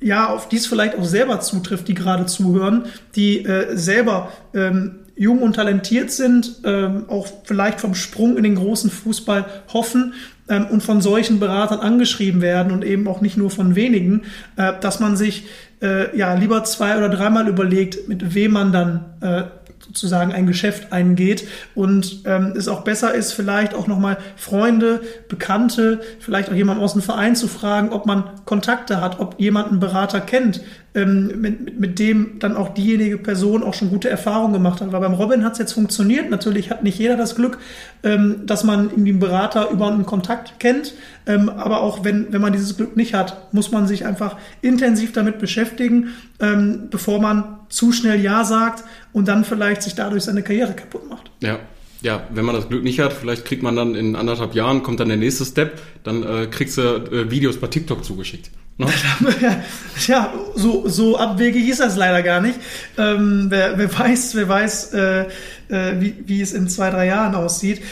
ja, auf die es vielleicht auch selber zutrifft, die gerade zuhören, die äh, selber ähm, jung und talentiert sind, ähm, auch vielleicht vom Sprung in den großen Fußball hoffen ähm, und von solchen Beratern angeschrieben werden und eben auch nicht nur von wenigen, äh, dass man sich äh, ja lieber zwei oder dreimal überlegt, mit wem man dann äh, sozusagen ein Geschäft eingeht und ähm, es auch besser ist, vielleicht auch nochmal Freunde, Bekannte, vielleicht auch jemand aus dem Verein zu fragen, ob man Kontakte hat, ob jemand einen Berater kennt, ähm, mit, mit dem dann auch diejenige Person auch schon gute Erfahrungen gemacht hat. Weil beim Robin hat es jetzt funktioniert. Natürlich hat nicht jeder das Glück, ähm, dass man irgendwie einen Berater über einen Kontakt kennt. Ähm, aber auch wenn, wenn man dieses Glück nicht hat, muss man sich einfach intensiv damit beschäftigen, ähm, bevor man zu schnell Ja sagt und dann vielleicht sich dadurch seine Karriere kaputt macht. Ja, ja, wenn man das Glück nicht hat, vielleicht kriegt man dann in anderthalb Jahren, kommt dann der nächste Step, dann äh, kriegst du äh, Videos bei TikTok zugeschickt. Ne? ja, so, so abwegig ist das leider gar nicht. Ähm, wer, wer weiß, wer weiß, äh, äh, wie, wie es in zwei, drei Jahren aussieht.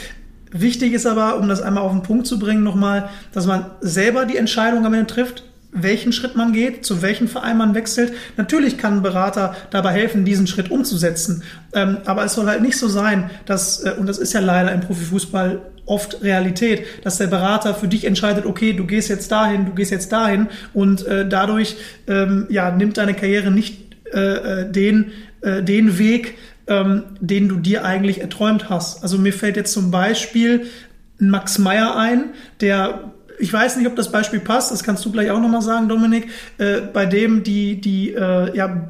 Wichtig ist aber, um das einmal auf den Punkt zu bringen, nochmal, dass man selber die Entscheidung am Ende trifft, welchen Schritt man geht, zu welchem Verein man wechselt. Natürlich kann ein Berater dabei helfen, diesen Schritt umzusetzen. Ähm, aber es soll halt nicht so sein, dass, äh, und das ist ja leider im Profifußball oft Realität, dass der Berater für dich entscheidet, okay, du gehst jetzt dahin, du gehst jetzt dahin und äh, dadurch ähm, ja, nimmt deine Karriere nicht äh, äh den, äh, den Weg, ähm, den du dir eigentlich erträumt hast. Also mir fällt jetzt zum Beispiel Max Meyer ein, der ich weiß nicht, ob das Beispiel passt, das kannst du gleich auch nochmal sagen, Dominik, äh, bei dem die, die äh, ja,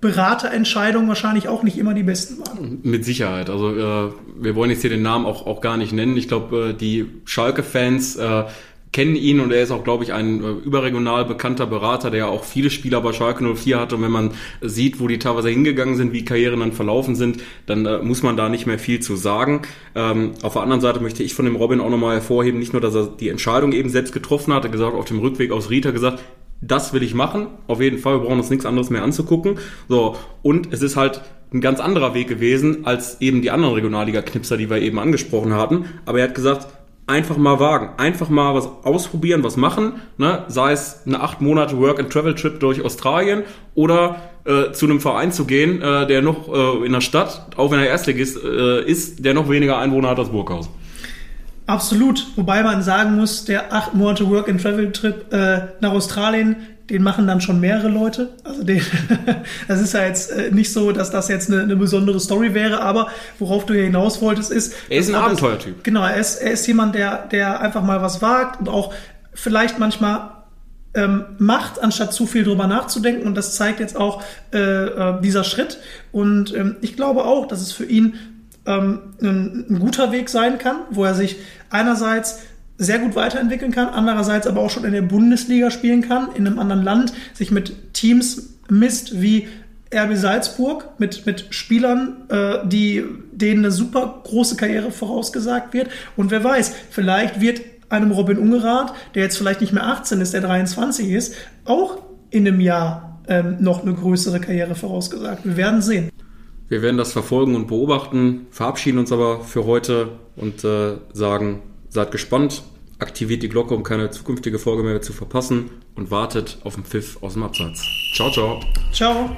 Beraterentscheidungen wahrscheinlich auch nicht immer die besten waren. Mit Sicherheit. Also äh, wir wollen jetzt hier den Namen auch, auch gar nicht nennen. Ich glaube, äh, die Schalke-Fans äh, kennen ihn und er ist auch, glaube ich, ein äh, überregional bekannter Berater, der auch viele Spieler bei Schalke 04 hatte. Und wenn man sieht, wo die teilweise hingegangen sind, wie Karrieren dann verlaufen sind, dann äh, muss man da nicht mehr viel zu sagen. Ähm, auf der anderen Seite möchte ich von dem Robin auch nochmal hervorheben, nicht nur, dass er die Entscheidung eben selbst getroffen hat, er gesagt, auf dem Rückweg aus Rita gesagt, das will ich machen, auf jeden Fall, wir brauchen uns nichts anderes mehr anzugucken. So, und es ist halt ein ganz anderer Weg gewesen als eben die anderen Regionalliga-Knipser, die wir eben angesprochen hatten. Aber er hat gesagt, einfach mal wagen, einfach mal was ausprobieren, was machen, ne? sei es eine acht Monate Work-and-Travel-Trip durch Australien oder äh, zu einem Verein zu gehen, äh, der noch äh, in der Stadt, auch wenn er Erstligist äh, ist, der noch weniger Einwohner hat als Burghaus. Absolut, wobei man sagen muss, der acht Monate Work-and-Travel-Trip äh, nach Australien den machen dann schon mehrere Leute. Also den, das ist ja jetzt äh, nicht so, dass das jetzt eine, eine besondere Story wäre, aber worauf du hier hinaus wolltest, ist. Er ist ein Abenteuertyp. Genau, er ist, er ist jemand, der, der einfach mal was wagt und auch vielleicht manchmal ähm, macht, anstatt zu viel drüber nachzudenken. Und das zeigt jetzt auch äh, äh, dieser Schritt. Und ähm, ich glaube auch, dass es für ihn ähm, ein, ein guter Weg sein kann, wo er sich einerseits sehr gut weiterentwickeln kann, andererseits aber auch schon in der Bundesliga spielen kann, in einem anderen Land, sich mit Teams misst wie RB Salzburg, mit, mit Spielern, äh, die, denen eine super große Karriere vorausgesagt wird. Und wer weiß, vielleicht wird einem Robin Ungerath, der jetzt vielleicht nicht mehr 18 ist, der 23 ist, auch in einem Jahr ähm, noch eine größere Karriere vorausgesagt. Wir werden sehen. Wir werden das verfolgen und beobachten, verabschieden uns aber für heute und äh, sagen Seid gespannt, aktiviert die Glocke, um keine zukünftige Folge mehr zu verpassen und wartet auf den Pfiff aus dem Absatz. Ciao, ciao. Ciao.